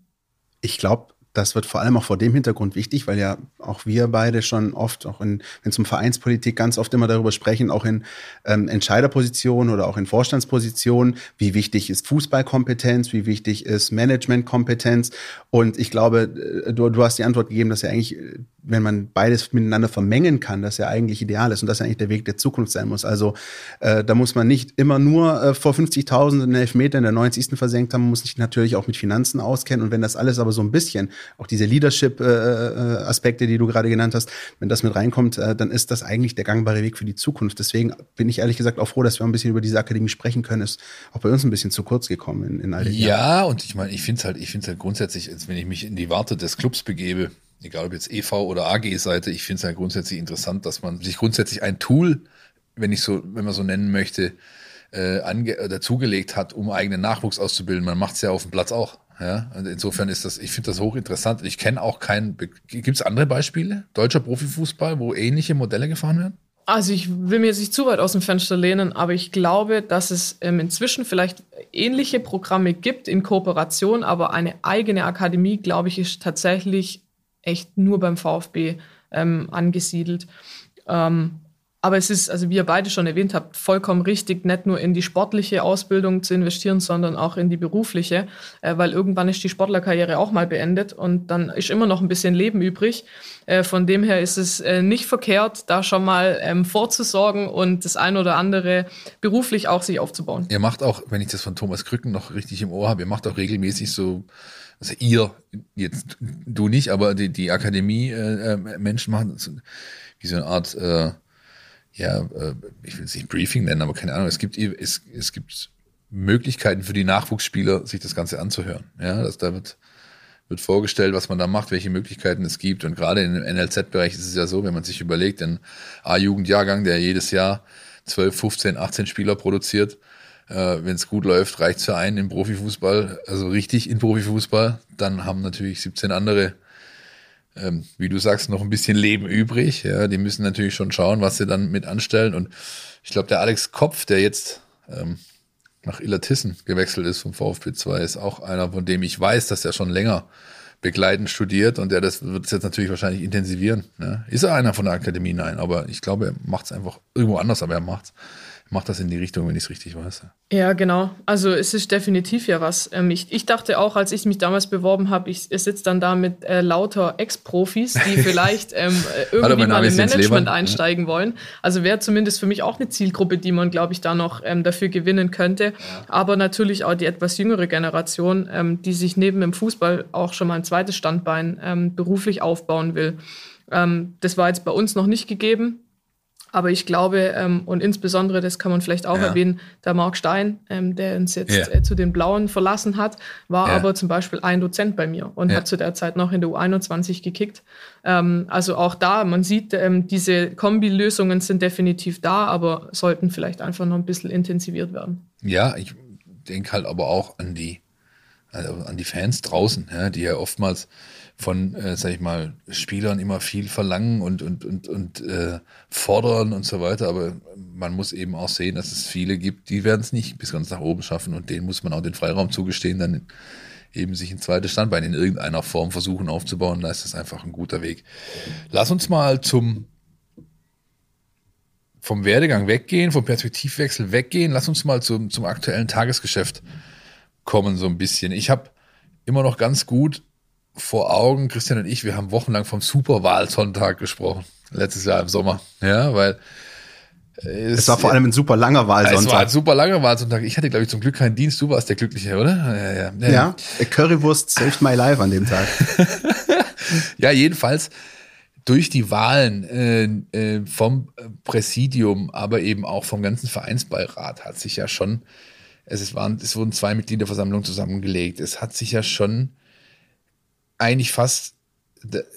Speaker 3: Ich glaube, das wird vor allem auch vor dem Hintergrund wichtig, weil ja auch wir beide schon oft, auch wenn es um Vereinspolitik ganz oft immer darüber sprechen, auch in ähm, Entscheiderpositionen oder auch in Vorstandspositionen, wie wichtig ist Fußballkompetenz, wie wichtig ist Managementkompetenz. Und ich glaube, äh, du, du hast die Antwort gegeben, dass ja eigentlich, wenn man beides miteinander vermengen kann, das ja eigentlich ideal ist und das ja eigentlich der Weg der Zukunft sein muss. Also äh, da muss man nicht immer nur äh, vor 50.000 in Elfmeter in der 90. versenkt haben, man muss sich natürlich auch mit Finanzen auskennen. Und wenn das alles aber so ein bisschen auch diese Leadership-Aspekte, äh, die du gerade genannt hast, wenn das mit reinkommt, äh, dann ist das eigentlich der gangbare Weg für die Zukunft. Deswegen bin ich ehrlich gesagt auch froh, dass wir ein bisschen über diese Akademie sprechen können. Ist auch bei uns ein bisschen zu kurz gekommen in, in all den
Speaker 2: Ja, Jahren. und ich meine, ich finde es halt, ich finde halt grundsätzlich, wenn ich mich in die Warte des Clubs begebe, egal ob jetzt EV oder AG-Seite, ich finde es halt grundsätzlich interessant, dass man sich grundsätzlich ein Tool, wenn ich so, wenn man so nennen möchte, äh, äh, dazugelegt hat, um eigenen Nachwuchs auszubilden. Man macht es ja auf dem Platz auch. Ja, und insofern ist das, ich finde das hochinteressant. Ich kenne auch keinen. Gibt es andere Beispiele? Deutscher Profifußball, wo ähnliche Modelle gefahren werden?
Speaker 4: Also ich will mir jetzt nicht zu weit aus dem Fenster lehnen, aber ich glaube, dass es ähm, inzwischen vielleicht ähnliche Programme gibt in Kooperation, aber eine eigene Akademie, glaube ich, ist tatsächlich echt nur beim VfB ähm, angesiedelt. Ähm, aber es ist, also wie ihr beide schon erwähnt habt, vollkommen richtig, nicht nur in die sportliche Ausbildung zu investieren, sondern auch in die berufliche, äh, weil irgendwann ist die Sportlerkarriere auch mal beendet und dann ist immer noch ein bisschen Leben übrig. Äh, von dem her ist es äh, nicht verkehrt, da schon mal ähm, vorzusorgen und das eine oder andere beruflich auch sich aufzubauen.
Speaker 2: Ihr macht auch, wenn ich das von Thomas Krücken noch richtig im Ohr habe, ihr macht auch regelmäßig so also ihr, jetzt du nicht, aber die, die Akademie äh, machen wie so eine Art äh, ja, äh, ich will es nicht Briefing nennen, aber keine Ahnung, es gibt, es, es gibt Möglichkeiten für die Nachwuchsspieler, sich das Ganze anzuhören. Ja, das, da wird, wird vorgestellt, was man da macht, welche Möglichkeiten es gibt. Und gerade im NLZ-Bereich ist es ja so, wenn man sich überlegt, ein A-Jugendjahrgang, der jedes Jahr 12, 15, 18 Spieler produziert, äh, wenn es gut läuft, reicht für einen im Profifußball, also richtig in Profifußball, dann haben natürlich 17 andere ähm, wie du sagst, noch ein bisschen Leben übrig. Ja, die müssen natürlich schon schauen, was sie dann mit anstellen. Und ich glaube, der Alex Kopf, der jetzt ähm, nach Illertissen gewechselt ist vom VfB 2, ist auch einer, von dem ich weiß, dass er schon länger begleitend studiert und der das wird es jetzt natürlich wahrscheinlich intensivieren. Ne? Ist er einer von der Akademie? Nein, aber ich glaube, er macht es einfach irgendwo anders, aber er macht macht das in die Richtung, wenn ich es richtig weiß.
Speaker 4: Ja, genau. Also es ist definitiv ja was. Ähm, ich, ich dachte auch, als ich mich damals beworben habe, ich, ich sitze dann da mit äh, lauter Ex-Profis, die (laughs) vielleicht ähm, äh, irgendwie mal im Management einsteigen wollen. Also wäre zumindest für mich auch eine Zielgruppe, die man, glaube ich, da noch ähm, dafür gewinnen könnte. Ja. Aber natürlich auch die etwas jüngere Generation, ähm, die sich neben dem Fußball auch schon mal ein zweites Standbein ähm, beruflich aufbauen will. Ähm, das war jetzt bei uns noch nicht gegeben. Aber ich glaube, ähm, und insbesondere, das kann man vielleicht auch ja. erwähnen, der Marc Stein, ähm, der uns jetzt ja. äh, zu den Blauen verlassen hat, war ja. aber zum Beispiel ein Dozent bei mir und hat zu der Zeit noch in der U21 gekickt. Ähm, also auch da, man sieht, ähm, diese Kombi-Lösungen sind definitiv da, aber sollten vielleicht einfach noch ein bisschen intensiviert werden.
Speaker 2: Ja, ich denke halt aber auch an die, also an die Fans draußen, die ja oftmals von, äh, sag ich mal, Spielern immer viel verlangen und, und, und, und äh, fordern und so weiter. Aber man muss eben auch sehen, dass es viele gibt, die werden es nicht bis ganz nach oben schaffen und denen muss man auch den Freiraum zugestehen, dann eben sich ein zweites Standbein in irgendeiner Form versuchen aufzubauen. Da ist das einfach ein guter Weg. Lass uns mal zum vom Werdegang weggehen, vom Perspektivwechsel weggehen. Lass uns mal zum, zum aktuellen Tagesgeschäft kommen, so ein bisschen. Ich habe immer noch ganz gut vor Augen, Christian und ich, wir haben wochenlang vom Superwahlsonntag gesprochen, letztes Jahr im Sommer. Ja, weil
Speaker 3: es, es war vor allem ein super langer Wahlsonntag.
Speaker 2: Es war ein super langer Wahlsonntag. Ich hatte, glaube ich, zum Glück keinen Dienst. Du warst der Glückliche, oder?
Speaker 3: Ja, ja, ja. ja Currywurst saved my life an dem Tag. (laughs)
Speaker 2: ja, jedenfalls durch die Wahlen äh, äh, vom Präsidium, aber eben auch vom ganzen Vereinsbeirat hat sich ja schon, es, waren, es wurden zwei Mitgliederversammlungen zusammengelegt. Es hat sich ja schon eigentlich fast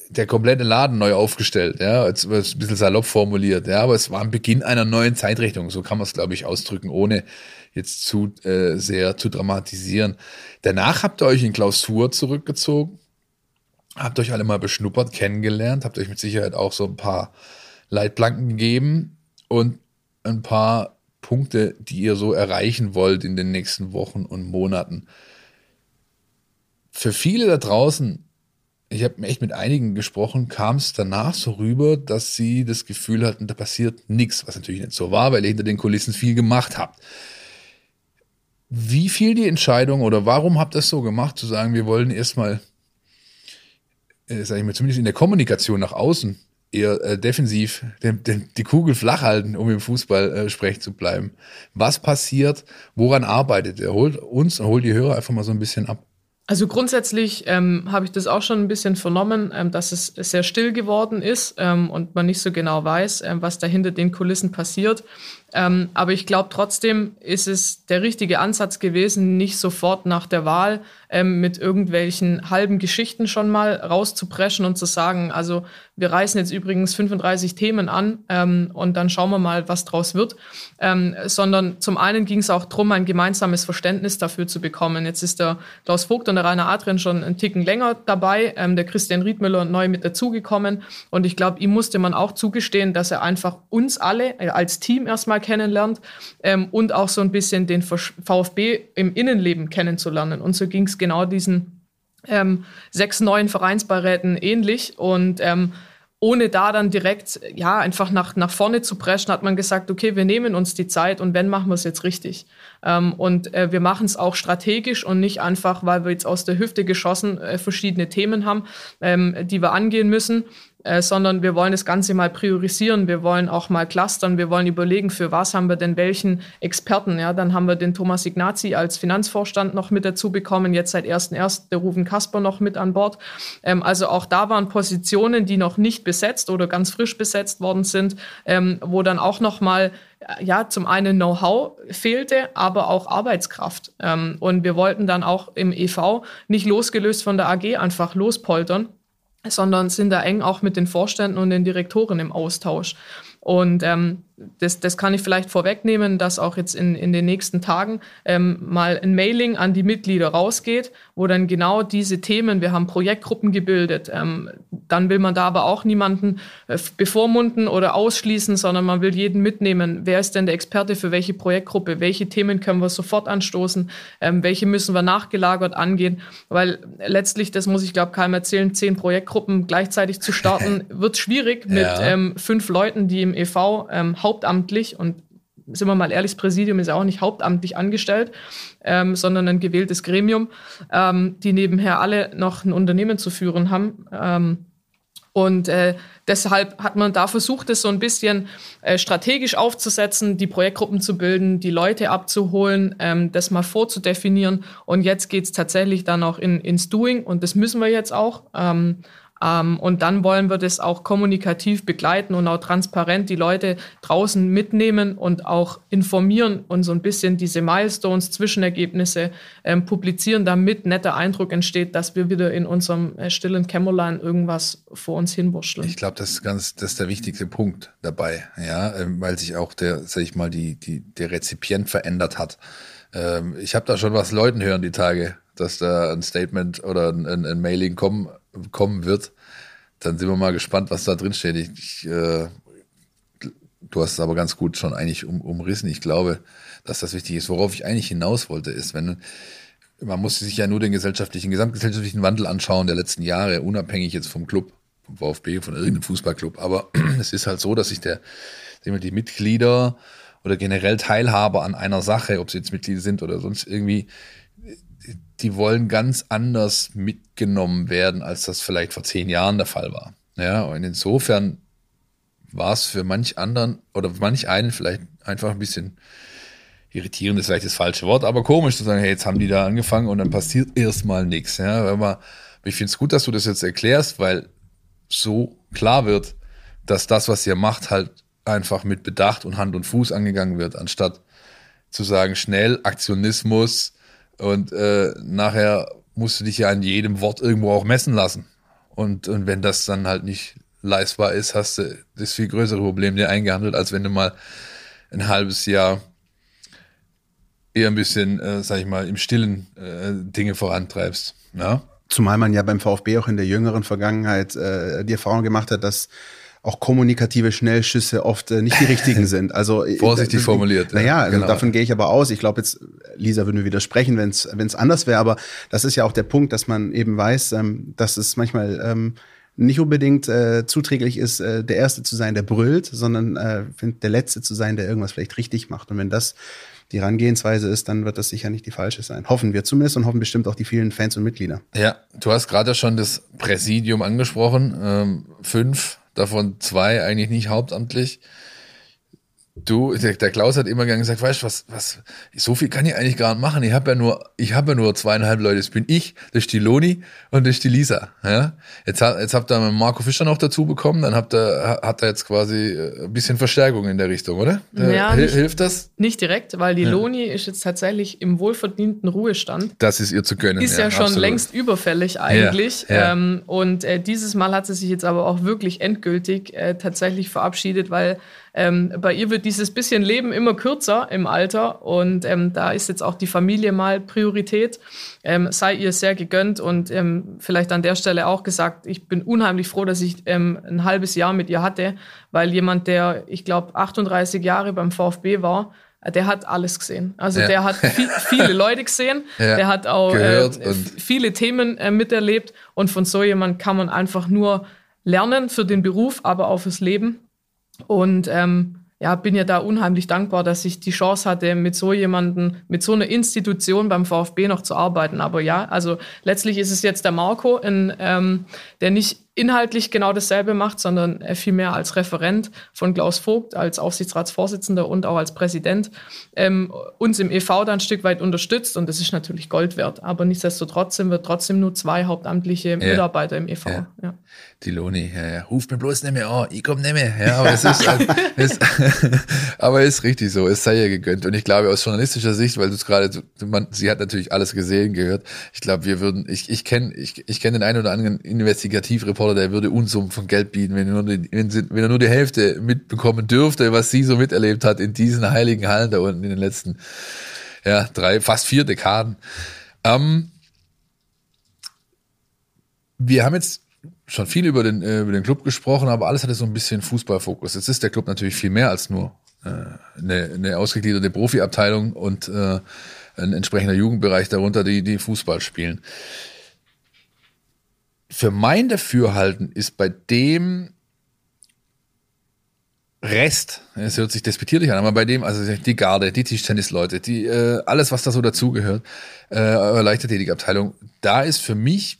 Speaker 2: der komplette Laden neu aufgestellt, ja, jetzt ein bisschen salopp formuliert, ja, aber es war ein Beginn einer neuen Zeitrechnung, so kann man es, glaube ich, ausdrücken, ohne jetzt zu äh, sehr zu dramatisieren. Danach habt ihr euch in Klausur zurückgezogen, habt euch alle mal beschnuppert, kennengelernt, habt euch mit Sicherheit auch so ein paar Leitplanken gegeben und ein paar Punkte, die ihr so erreichen wollt in den nächsten Wochen und Monaten. Für viele da draußen ich habe echt mit einigen gesprochen, kam es danach so rüber, dass sie das Gefühl hatten, da passiert nichts, was natürlich nicht so war, weil ihr hinter den Kulissen viel gemacht habt. Wie fiel die Entscheidung oder warum habt ihr es so gemacht, zu sagen, wir wollen erstmal, äh, sag ich mal, zumindest in der Kommunikation nach außen eher äh, defensiv den, den, die Kugel flach halten, um im Fußball äh, sprech zu bleiben. Was passiert? Woran arbeitet ihr? Holt uns und holt die Hörer einfach mal so ein bisschen ab.
Speaker 4: Also grundsätzlich ähm, habe ich das auch schon ein bisschen vernommen, ähm, dass es sehr still geworden ist ähm, und man nicht so genau weiß, ähm, was da hinter den Kulissen passiert. Ähm, aber ich glaube trotzdem ist es der richtige Ansatz gewesen, nicht sofort nach der Wahl ähm, mit irgendwelchen halben Geschichten schon mal rauszupreschen und zu sagen, also wir reißen jetzt übrigens 35 Themen an ähm, und dann schauen wir mal, was draus wird. Ähm, sondern zum einen ging es auch darum, ein gemeinsames Verständnis dafür zu bekommen. Jetzt ist der Klaus Vogt und der Rainer Adrian schon einen Ticken länger dabei, ähm, der Christian Riedmüller neu mit dazugekommen. Und ich glaube, ihm musste man auch zugestehen, dass er einfach uns alle äh, als Team erstmal mal kennenlernt ähm, und auch so ein bisschen den VfB im Innenleben kennenzulernen. Und so ging es genau diesen ähm, sechs neuen Vereinsbeiräten ähnlich. Und ähm, ohne da dann direkt, ja, einfach nach, nach vorne zu preschen, hat man gesagt, okay, wir nehmen uns die Zeit und wenn, machen wir es jetzt richtig. Ähm, und äh, wir machen es auch strategisch und nicht einfach, weil wir jetzt aus der Hüfte geschossen äh, verschiedene Themen haben, ähm, die wir angehen müssen, äh, sondern wir wollen das Ganze mal priorisieren, wir wollen auch mal clustern, wir wollen überlegen, für was haben wir denn welchen Experten. Ja, dann haben wir den Thomas Ignazi als Finanzvorstand noch mit dazu bekommen, jetzt seit 1.1. der Rufen Kasper noch mit an Bord. Ähm, also auch da waren Positionen, die noch nicht besetzt oder ganz frisch besetzt worden sind, ähm, wo dann auch noch mal ja, zum einen Know-how fehlte, aber auch Arbeitskraft. Ähm, und wir wollten dann auch im EV nicht losgelöst von der AG einfach lospoltern, sondern sind da eng auch mit den Vorständen und den Direktoren im Austausch. Und ähm, das, das kann ich vielleicht vorwegnehmen, dass auch jetzt in, in den nächsten Tagen ähm, mal ein Mailing an die Mitglieder rausgeht, wo dann genau diese Themen, wir haben Projektgruppen gebildet, ähm, dann will man da aber auch niemanden äh, bevormunden oder ausschließen, sondern man will jeden mitnehmen. Wer ist denn der Experte für welche Projektgruppe? Welche Themen können wir sofort anstoßen? Ähm, welche müssen wir nachgelagert angehen? Weil letztlich, das muss ich glaube keinem erzählen, zehn Projektgruppen gleichzeitig zu starten, (laughs) wird schwierig mit ja. ähm, fünf Leuten, die im EV ähm, hauptamtlich und sind wir mal ehrlich, das Präsidium ist ja auch nicht hauptamtlich angestellt, ähm, sondern ein gewähltes Gremium, ähm, die nebenher alle noch ein Unternehmen zu führen haben. Ähm, und äh, deshalb hat man da versucht, es so ein bisschen äh, strategisch aufzusetzen, die Projektgruppen zu bilden, die Leute abzuholen, ähm, das mal vorzudefinieren. Und jetzt geht's tatsächlich dann auch in, ins Doing und das müssen wir jetzt auch. Ähm, und dann wollen wir das auch kommunikativ begleiten und auch transparent die Leute draußen mitnehmen und auch informieren und so ein bisschen diese Milestones, Zwischenergebnisse ähm, publizieren, damit netter Eindruck entsteht, dass wir wieder in unserem äh, stillen Kämmerlein irgendwas vor uns hinwurschteln.
Speaker 2: Ich glaube, das ist ganz, das ist der wichtigste Punkt dabei, ja, ähm, weil sich auch der, sag ich mal, die, die, der Rezipient verändert hat. Ähm, ich habe da schon was Leuten hören die Tage, dass da ein Statement oder ein, ein, ein Mailing kommen kommen wird. Dann sind wir mal gespannt, was da drin steht. Ich, ich, äh, du hast es aber ganz gut schon eigentlich um, umrissen. Ich glaube, dass das wichtig ist. Worauf ich eigentlich hinaus wollte, ist, wenn man muss sich ja nur den gesellschaftlichen, gesamtgesellschaftlichen Wandel anschauen der letzten Jahre, unabhängig jetzt vom Club, vom VfB, von irgendeinem Fußballclub. Aber (clears throat) es ist halt so, dass sich der, die Mitglieder oder generell Teilhaber an einer Sache, ob sie jetzt Mitglieder sind oder sonst irgendwie, die wollen ganz anders mitgenommen werden, als das vielleicht vor zehn Jahren der Fall war. Ja, und insofern war es für manch anderen oder manch einen vielleicht einfach ein bisschen irritierend, ist vielleicht das falsche Wort, aber komisch zu sagen, hey, jetzt haben die da angefangen und dann passiert erstmal nichts. Ja, man, ich finde es gut, dass du das jetzt erklärst, weil so klar wird, dass das, was ihr macht, halt einfach mit Bedacht und Hand und Fuß angegangen wird, anstatt zu sagen, schnell Aktionismus, und äh, nachher musst du dich ja an jedem Wort irgendwo auch messen lassen. Und, und wenn das dann halt nicht leistbar ist, hast du das viel größere Problem dir eingehandelt, als wenn du mal ein halbes Jahr eher ein bisschen, äh, sag ich mal, im Stillen äh, Dinge vorantreibst. Ja?
Speaker 3: Zumal man ja beim VfB auch in der jüngeren Vergangenheit äh, die Erfahrung gemacht hat, dass auch kommunikative Schnellschüsse oft äh, nicht die richtigen (laughs) sind. Also
Speaker 2: äh, vorsichtig formuliert.
Speaker 3: Naja, ja, also genau. davon gehe ich aber aus. Ich glaube jetzt, Lisa würde mir widersprechen, wenn es wenn es anders wäre. Aber das ist ja auch der Punkt, dass man eben weiß, ähm, dass es manchmal ähm, nicht unbedingt äh, zuträglich ist, äh, der Erste zu sein, der brüllt, sondern äh, der Letzte zu sein, der irgendwas vielleicht richtig macht. Und wenn das die Herangehensweise ist, dann wird das sicher nicht die falsche sein. Hoffen wir zumindest und hoffen bestimmt auch die vielen Fans und Mitglieder.
Speaker 2: Ja, du hast gerade schon das Präsidium angesprochen. Ähm, fünf davon zwei eigentlich nicht hauptamtlich. Du, der, der, Klaus hat immer gern gesagt, weißt du, was, was, so viel kann ich eigentlich gar nicht machen. Ich habe ja nur, ich habe ja nur zweieinhalb Leute. Das bin ich, das ist die Loni und das ist die Lisa. Ja? Jetzt, jetzt habt ihr Marco Fischer noch dazu bekommen, dann habt ihr, hat er jetzt quasi äh, ein bisschen Verstärkung in der Richtung, oder?
Speaker 4: Ja, Hil nicht, hilft das? Nicht direkt, weil die ja. Loni ist jetzt tatsächlich im wohlverdienten Ruhestand.
Speaker 2: Das ist ihr zu gönnen.
Speaker 4: Ist ja, ja schon absolut. längst überfällig eigentlich. Ja, ähm, und äh, dieses Mal hat sie sich jetzt aber auch wirklich endgültig äh, tatsächlich verabschiedet, weil ähm, bei ihr wird dieses bisschen Leben immer kürzer im Alter und ähm, da ist jetzt auch die Familie mal Priorität. Ähm, sei ihr sehr gegönnt und ähm, vielleicht an der Stelle auch gesagt, ich bin unheimlich froh, dass ich ähm, ein halbes Jahr mit ihr hatte, weil jemand, der, ich glaube, 38 Jahre beim VfB war, der hat alles gesehen. Also ja. der hat viel, viele (laughs) Leute gesehen, ja. der hat auch äh, viele Themen äh, miterlebt und von so jemand kann man einfach nur lernen für den Beruf, aber auch fürs Leben. Und ähm, ja, bin ja da unheimlich dankbar, dass ich die Chance hatte, mit so jemanden, mit so einer Institution beim VfB noch zu arbeiten. Aber ja, also letztlich ist es jetzt der Marco, in, ähm, der nicht inhaltlich genau dasselbe macht, sondern vielmehr als Referent von Klaus Vogt, als Aufsichtsratsvorsitzender und auch als Präsident ähm, uns im EV dann ein Stück weit unterstützt und das ist natürlich Gold wert. Aber nichtsdestotrotz sind wir trotzdem nur zwei hauptamtliche ja. Mitarbeiter im EV. Ja.
Speaker 2: Ja. Die Loni, ja, ruft mir bloß nicht mehr an, ich komme nicht mehr. Ja, aber es ist, halt, (laughs) es, (laughs) aber ist richtig so, es sei ihr gegönnt. Und ich glaube aus journalistischer Sicht, weil du es gerade, sie hat natürlich alles gesehen, gehört. Ich glaube, wir würden, ich, ich kenne ich, ich kenn den einen oder anderen Investigativreporter, oder der würde Unsummen von Geld bieten, wenn er, nur die, wenn, wenn er nur die Hälfte mitbekommen dürfte, was sie so miterlebt hat in diesen heiligen Hallen da unten in den letzten ja, drei, fast vier Dekaden. Ähm, wir haben jetzt schon viel über den, äh, über den Club gesprochen, aber alles hatte so ein bisschen Fußballfokus. Jetzt ist der Club natürlich viel mehr als nur äh, eine, eine ausgegliederte Profiabteilung und äh, ein entsprechender Jugendbereich darunter, die, die Fußball spielen für mein Dafürhalten ist bei dem Rest, es hört sich despektierlich an, aber bei dem, also die Garde, die Tischtennisleute, die, äh, alles, was da so dazugehört, äh, Leichtathletikabteilung, da ist für mich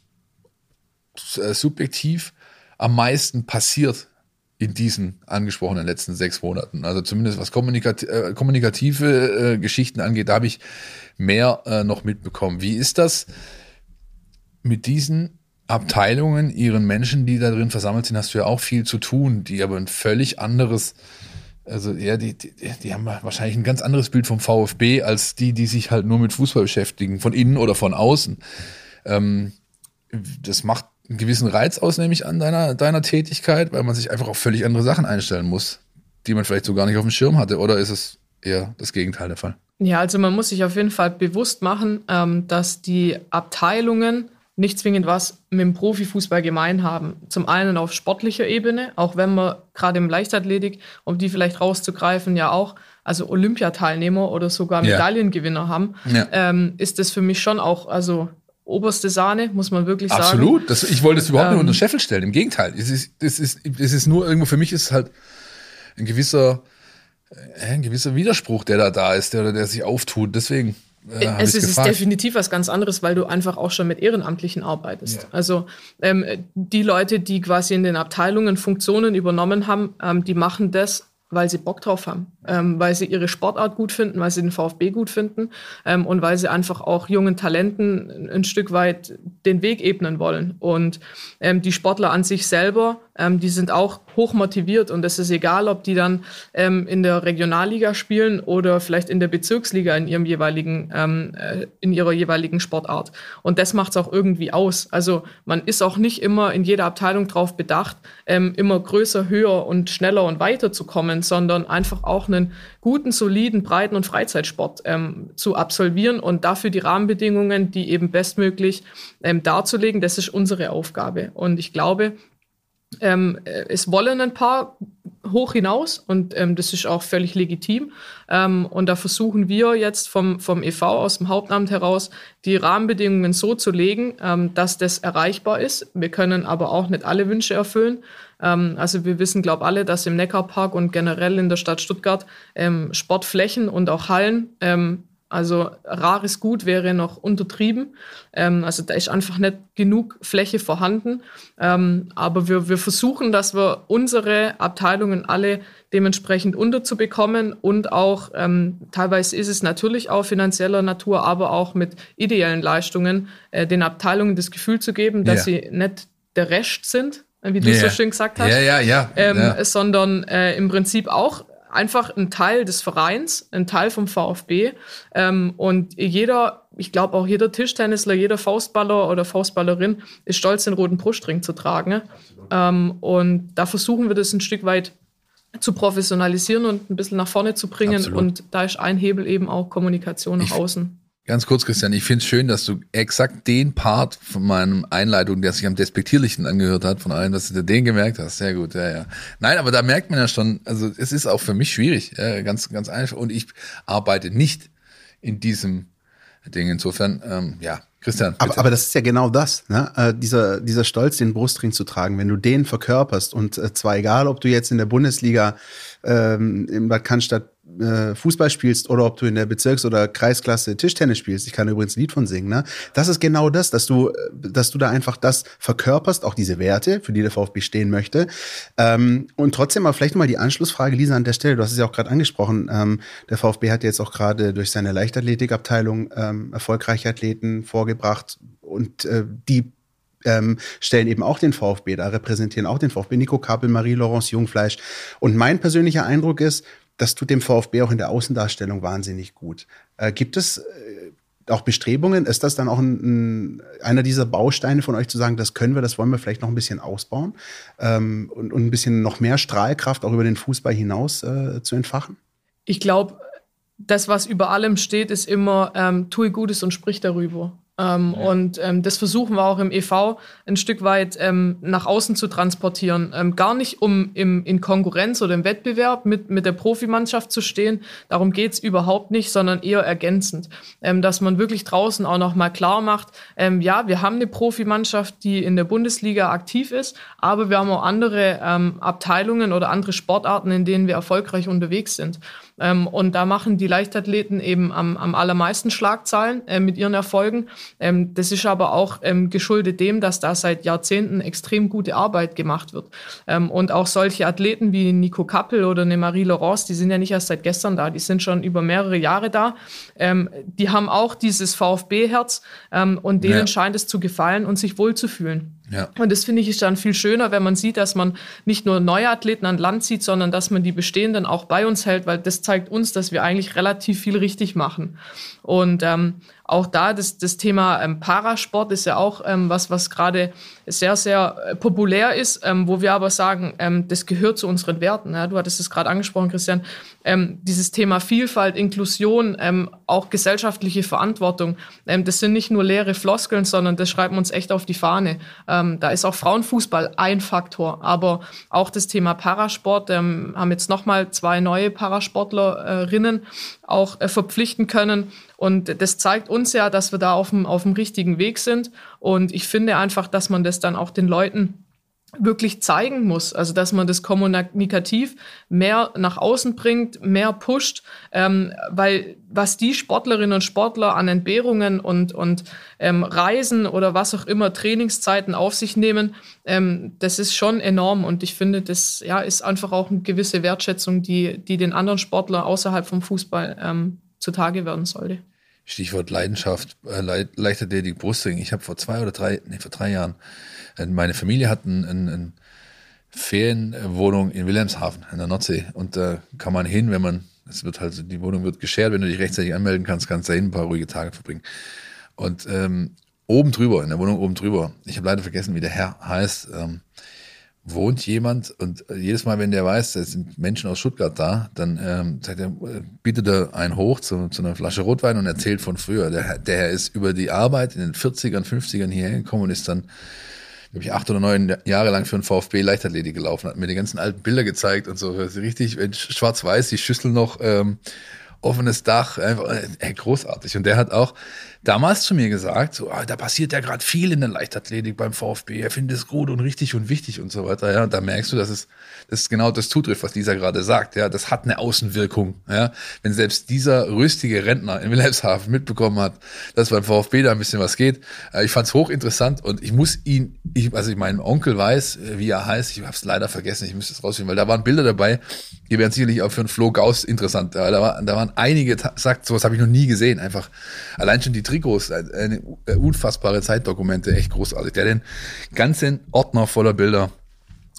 Speaker 2: äh, subjektiv am meisten passiert in diesen angesprochenen letzten sechs Monaten. Also zumindest was kommunikati äh, kommunikative äh, Geschichten angeht, da habe ich mehr äh, noch mitbekommen. Wie ist das mit diesen Abteilungen, ihren Menschen, die da drin versammelt sind, hast du ja auch viel zu tun, die aber ein völlig anderes, also ja, die, die, die haben wahrscheinlich ein ganz anderes Bild vom VfB als die, die sich halt nur mit Fußball beschäftigen, von innen oder von außen. Ähm, das macht einen gewissen Reiz aus, nämlich an deiner, deiner Tätigkeit, weil man sich einfach auf völlig andere Sachen einstellen muss, die man vielleicht so gar nicht auf dem Schirm hatte. Oder ist es eher das Gegenteil der Fall?
Speaker 4: Ja, also man muss sich auf jeden Fall bewusst machen, ähm, dass die Abteilungen nicht zwingend was mit dem Profifußball gemein haben. Zum einen auf sportlicher Ebene, auch wenn man gerade im Leichtathletik, um die vielleicht rauszugreifen, ja auch, also Olympiateilnehmer oder sogar Medaillengewinner ja. haben, ja. Ähm, ist das für mich schon auch, also oberste Sahne, muss man wirklich
Speaker 2: sagen. Absolut. Das, ich wollte es überhaupt ähm, nicht unter den Scheffel stellen. Im Gegenteil. Es ist, es ist, es ist nur irgendwo, für mich ist es halt ein gewisser, äh, ein gewisser Widerspruch, der da da ist, der, der sich auftut. Deswegen.
Speaker 4: Äh, es ist gefragt. definitiv was ganz anderes, weil du einfach auch schon mit Ehrenamtlichen arbeitest. Ja. Also ähm, die Leute, die quasi in den Abteilungen Funktionen übernommen haben, ähm, die machen das weil sie Bock drauf haben, ähm, weil sie ihre Sportart gut finden, weil sie den VfB gut finden ähm, und weil sie einfach auch jungen Talenten ein Stück weit den Weg ebnen wollen. Und ähm, die Sportler an sich selber, ähm, die sind auch hoch motiviert und es ist egal, ob die dann ähm, in der Regionalliga spielen oder vielleicht in der Bezirksliga in ihrem jeweiligen, ähm, äh, in ihrer jeweiligen Sportart. Und das macht es auch irgendwie aus. Also man ist auch nicht immer in jeder Abteilung darauf bedacht, immer größer, höher und schneller und weiter zu kommen, sondern einfach auch einen guten, soliden, breiten und Freizeitsport ähm, zu absolvieren und dafür die Rahmenbedingungen, die eben bestmöglich ähm, darzulegen. Das ist unsere Aufgabe. Und ich glaube, ähm, es wollen ein paar hoch hinaus und ähm, das ist auch völlig legitim. Ähm, und da versuchen wir jetzt vom, vom EV aus dem Hauptamt heraus die Rahmenbedingungen so zu legen, ähm, dass das erreichbar ist. Wir können aber auch nicht alle Wünsche erfüllen. Ähm, also wir wissen, glaube alle, dass im Neckarpark und generell in der Stadt Stuttgart ähm, Sportflächen und auch Hallen ähm, also rares Gut wäre noch untertrieben. Ähm, also da ist einfach nicht genug Fläche vorhanden. Ähm, aber wir, wir versuchen, dass wir unsere Abteilungen alle dementsprechend unterzubekommen und auch ähm, teilweise ist es natürlich auch finanzieller Natur, aber auch mit ideellen Leistungen äh, den Abteilungen das Gefühl zu geben, dass ja. sie nicht der Rest sind, wie du ja. so schön gesagt hast,
Speaker 2: ja, ja, ja,
Speaker 4: ähm, sondern äh, im Prinzip auch einfach ein Teil des Vereins, ein Teil vom VfB. Ähm, und jeder, ich glaube auch jeder Tischtennisler, jeder Faustballer oder Faustballerin ist stolz, den roten Brustring zu tragen. Ähm, und da versuchen wir das ein Stück weit zu professionalisieren und ein bisschen nach vorne zu bringen. Absolut. Und da ist ein Hebel eben auch Kommunikation nach ich, außen.
Speaker 2: Ganz kurz, Christian, ich finde es schön, dass du exakt den Part von meinem Einleitung, der sich am despektierlichsten angehört hat, von allen, dass du den gemerkt hast. Sehr gut, ja, ja. Nein, aber da merkt man ja schon, also es ist auch für mich schwierig, ganz, ganz einfach. Und ich arbeite nicht in diesem Ding. Insofern, ähm, ja, Christian.
Speaker 3: Aber, aber, das ist ja genau das, ne? Äh, dieser, dieser Stolz, den Brustring zu tragen, wenn du den verkörperst und äh, zwar egal, ob du jetzt in der Bundesliga ähm, in Bad Cannstatt äh, Fußball spielst oder ob du in der Bezirks- oder Kreisklasse Tischtennis spielst. Ich kann übrigens ein Lied von singen. Ne? Das ist genau das, dass du, dass du da einfach das verkörperst, auch diese Werte, für die der VfB stehen möchte. Ähm, und trotzdem mal vielleicht mal die Anschlussfrage, Lisa, an der Stelle. Du hast es ja auch gerade angesprochen. Ähm, der VfB hat jetzt auch gerade durch seine Leichtathletikabteilung ähm, erfolgreiche Athleten vorgebracht und äh, die ähm, stellen eben auch den VfB, da repräsentieren auch den VfB Nico Kappel, Marie-Laurence Jungfleisch. Und mein persönlicher Eindruck ist, das tut dem VfB auch in der Außendarstellung wahnsinnig gut. Äh, gibt es äh, auch Bestrebungen? Ist das dann auch ein, ein, einer dieser Bausteine von euch zu sagen, das können wir, das wollen wir vielleicht noch ein bisschen ausbauen ähm, und, und, ein bisschen noch mehr Strahlkraft auch über den Fußball hinaus äh, zu entfachen?
Speaker 4: Ich glaube, das, was über allem steht, ist immer, ähm, tue Gutes und sprich darüber. Ähm, ja. Und ähm, das versuchen wir auch im EV ein Stück weit ähm, nach außen zu transportieren. Ähm, gar nicht, um im, in Konkurrenz oder im Wettbewerb mit, mit der Profimannschaft zu stehen. Darum geht's überhaupt nicht, sondern eher ergänzend. Ähm, dass man wirklich draußen auch nochmal klar macht, ähm, ja, wir haben eine Profimannschaft, die in der Bundesliga aktiv ist, aber wir haben auch andere Abteilungen oder andere Sportarten, in denen wir erfolgreich unterwegs sind. Ähm, und da machen die Leichtathleten eben am, am allermeisten Schlagzahlen äh, mit ihren Erfolgen. Ähm, das ist aber auch ähm, geschuldet dem, dass da seit Jahrzehnten extrem gute Arbeit gemacht wird. Ähm, und auch solche Athleten wie Nico Kappel oder eine Marie Laurence, die sind ja nicht erst seit gestern da, die sind schon über mehrere Jahre da. Ähm, die haben auch dieses VfB-Herz ähm, und denen ja. scheint es zu gefallen und sich wohlzufühlen. Ja. Und das finde ich ist dann viel schöner, wenn man sieht, dass man nicht nur neue Athleten an Land zieht, sondern dass man die bestehenden auch bei uns hält, weil das zeigt uns, dass wir eigentlich relativ viel richtig machen. Und ähm, auch da das, das Thema ähm, Parasport ist ja auch ähm, was, was gerade sehr, sehr äh, populär ist, ähm, wo wir aber sagen, ähm, das gehört zu unseren Werten. Ja? Du hattest es gerade angesprochen, Christian. Ähm, dieses Thema Vielfalt, Inklusion, ähm, auch gesellschaftliche Verantwortung, ähm, das sind nicht nur leere Floskeln, sondern das schreiben wir uns echt auf die Fahne. Ähm, da ist auch Frauenfußball ein Faktor, aber auch das Thema Parasport, ähm, haben jetzt nochmal zwei neue Parasportlerinnen auch äh, verpflichten können. Und das zeigt uns ja, dass wir da auf dem, auf dem richtigen Weg sind. Und ich finde einfach, dass man das dann auch den Leuten wirklich zeigen muss. Also dass man das kommunikativ mehr nach außen bringt, mehr pusht, ähm, weil was die Sportlerinnen und Sportler an Entbehrungen und, und ähm, Reisen oder was auch immer Trainingszeiten auf sich nehmen, ähm, das ist schon enorm und ich finde, das ja, ist einfach auch eine gewisse Wertschätzung, die, die den anderen Sportlern außerhalb vom Fußball ähm, zutage werden sollte.
Speaker 2: Stichwort Leidenschaft, äh, Le Leichtathletik, Brustring. Ich habe vor zwei oder drei, nee, vor drei Jahren, äh, meine Familie hat eine ein, ein Ferienwohnung in Wilhelmshaven in der Nordsee und da kann man hin, wenn man, es wird halt, die Wohnung wird geschert, wenn du dich rechtzeitig anmelden kannst, kannst du hin ein paar ruhige Tage verbringen. Und ähm, oben drüber, in der Wohnung oben drüber, ich habe leider vergessen, wie der Herr heißt, ähm, wohnt jemand und jedes Mal, wenn der weiß, es sind Menschen aus Stuttgart da, dann ähm, sagt er, bietet er einen hoch zu, zu einer Flasche Rotwein und erzählt von früher. Der, der ist über die Arbeit in den 40ern, 50ern hierher gekommen und ist dann, glaube ich, acht oder neun Jahre lang für den VfB Leichtathletik gelaufen, hat mir die ganzen alten Bilder gezeigt und so. Richtig, schwarz-weiß, die Schüssel noch, ähm, offenes Dach, einfach äh, großartig. Und der hat auch damals zu mir gesagt, so, ah, da passiert ja gerade viel in der Leichtathletik beim VfB, er findet es gut und richtig und wichtig und so weiter. Ja, und da merkst du, dass es, das ist genau das zutrifft, was Lisa gerade sagt. Ja, das hat eine Außenwirkung. Ja, wenn selbst dieser rüstige Rentner in Wilhelmshaven mitbekommen hat, dass beim VfB da ein bisschen was geht, äh, ich fand es hochinteressant und ich muss ihn, ich, also ich mein Onkel weiß, äh, wie er heißt, ich habe es leider vergessen, ich müsste es rausfinden, weil da waren Bilder dabei, die wären sicherlich auch für einen Flo Gauss interessant. Da, war, da waren einige, sagt, sowas habe ich noch nie gesehen, einfach allein schon die Trikots, eine unfassbare Zeitdokumente, echt großartig. Der hat den ganzen Ordner voller Bilder.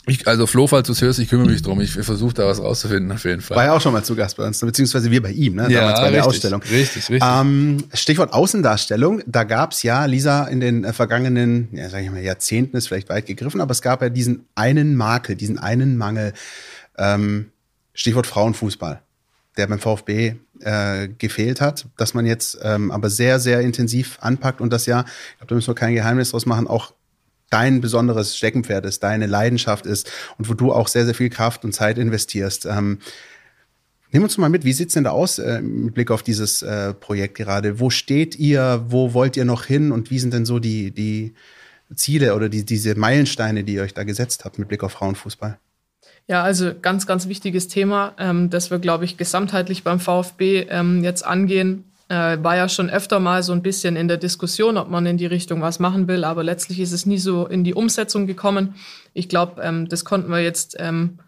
Speaker 2: Ich, also Flo, falls du es hörst, ich kümmere mich drum. Ich versuche da was rauszufinden, auf jeden Fall.
Speaker 3: War ja auch schon mal zu Gast bei uns, beziehungsweise wir bei ihm, ne?
Speaker 2: Ja,
Speaker 3: Damals bei
Speaker 2: richtig,
Speaker 3: der Ausstellung.
Speaker 2: Richtig, richtig.
Speaker 3: Ähm, Stichwort Außendarstellung. Da gab es ja, Lisa, in den äh, vergangenen, ja, sag ich mal, Jahrzehnten ist vielleicht weit gegriffen, aber es gab ja diesen einen Makel, diesen einen Mangel. Ähm, Stichwort Frauenfußball der beim VfB äh, gefehlt hat, dass man jetzt ähm, aber sehr, sehr intensiv anpackt und das ja, ich glaube, da müssen wir kein Geheimnis draus machen, auch dein besonderes Steckenpferd ist, deine Leidenschaft ist und wo du auch sehr, sehr viel Kraft und Zeit investierst. Ähm, Nimm uns mal mit, wie sieht's denn da aus äh, mit Blick auf dieses äh, Projekt gerade? Wo steht ihr? Wo wollt ihr noch hin? Und wie sind denn so die, die Ziele oder die, diese Meilensteine, die ihr euch da gesetzt habt mit Blick auf Frauenfußball?
Speaker 4: Ja, also ganz, ganz wichtiges Thema, ähm, das wir, glaube ich, gesamtheitlich beim VfB ähm, jetzt angehen. Äh, war ja schon öfter mal so ein bisschen in der Diskussion, ob man in die Richtung was machen will, aber letztlich ist es nie so in die Umsetzung gekommen. Ich glaube, ähm, das konnten wir jetzt ähm,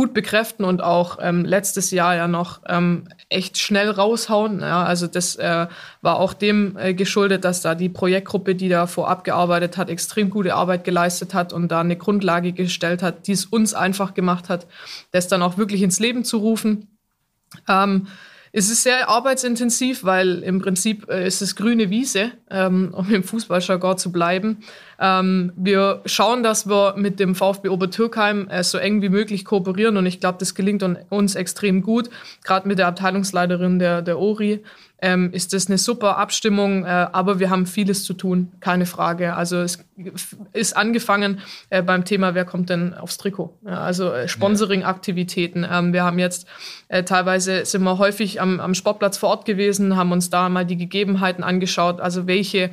Speaker 4: gut bekräften und auch ähm, letztes Jahr ja noch ähm, echt schnell raushauen. Ja, also das äh, war auch dem äh, geschuldet, dass da die Projektgruppe, die da vorab gearbeitet hat, extrem gute Arbeit geleistet hat und da eine Grundlage gestellt hat, die es uns einfach gemacht hat, das dann auch wirklich ins Leben zu rufen. Ähm, es ist sehr arbeitsintensiv, weil im Prinzip äh, ist es grüne Wiese, ähm, um im Fußballjargon zu bleiben. Ähm, wir schauen, dass wir mit dem VfB Obertürkheim äh, so eng wie möglich kooperieren und ich glaube, das gelingt uns extrem gut, gerade mit der Abteilungsleiterin der, der ORI, ähm, ist das eine super Abstimmung, äh, aber wir haben vieles zu tun, keine Frage. Also es ist angefangen äh, beim Thema, wer kommt denn aufs Trikot? Ja, also äh, Sponsoring-Aktivitäten. Ähm, wir haben jetzt äh, teilweise sind wir häufig am, am Sportplatz vor Ort gewesen, haben uns da mal die Gegebenheiten angeschaut, also welche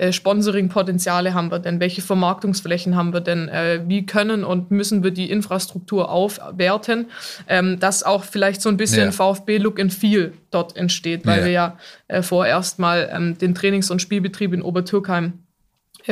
Speaker 4: äh, Sponsoring-Potenziale haben wir denn? Welche Vermarktungsflächen haben wir denn? Äh, wie können und müssen wir die Infrastruktur aufwerten, ähm, dass auch vielleicht so ein bisschen ja. VfB-Look and Feel dort entsteht, weil ja. wir ja äh, vorerst mal ähm, den Trainings- und Spielbetrieb in Obertürkheim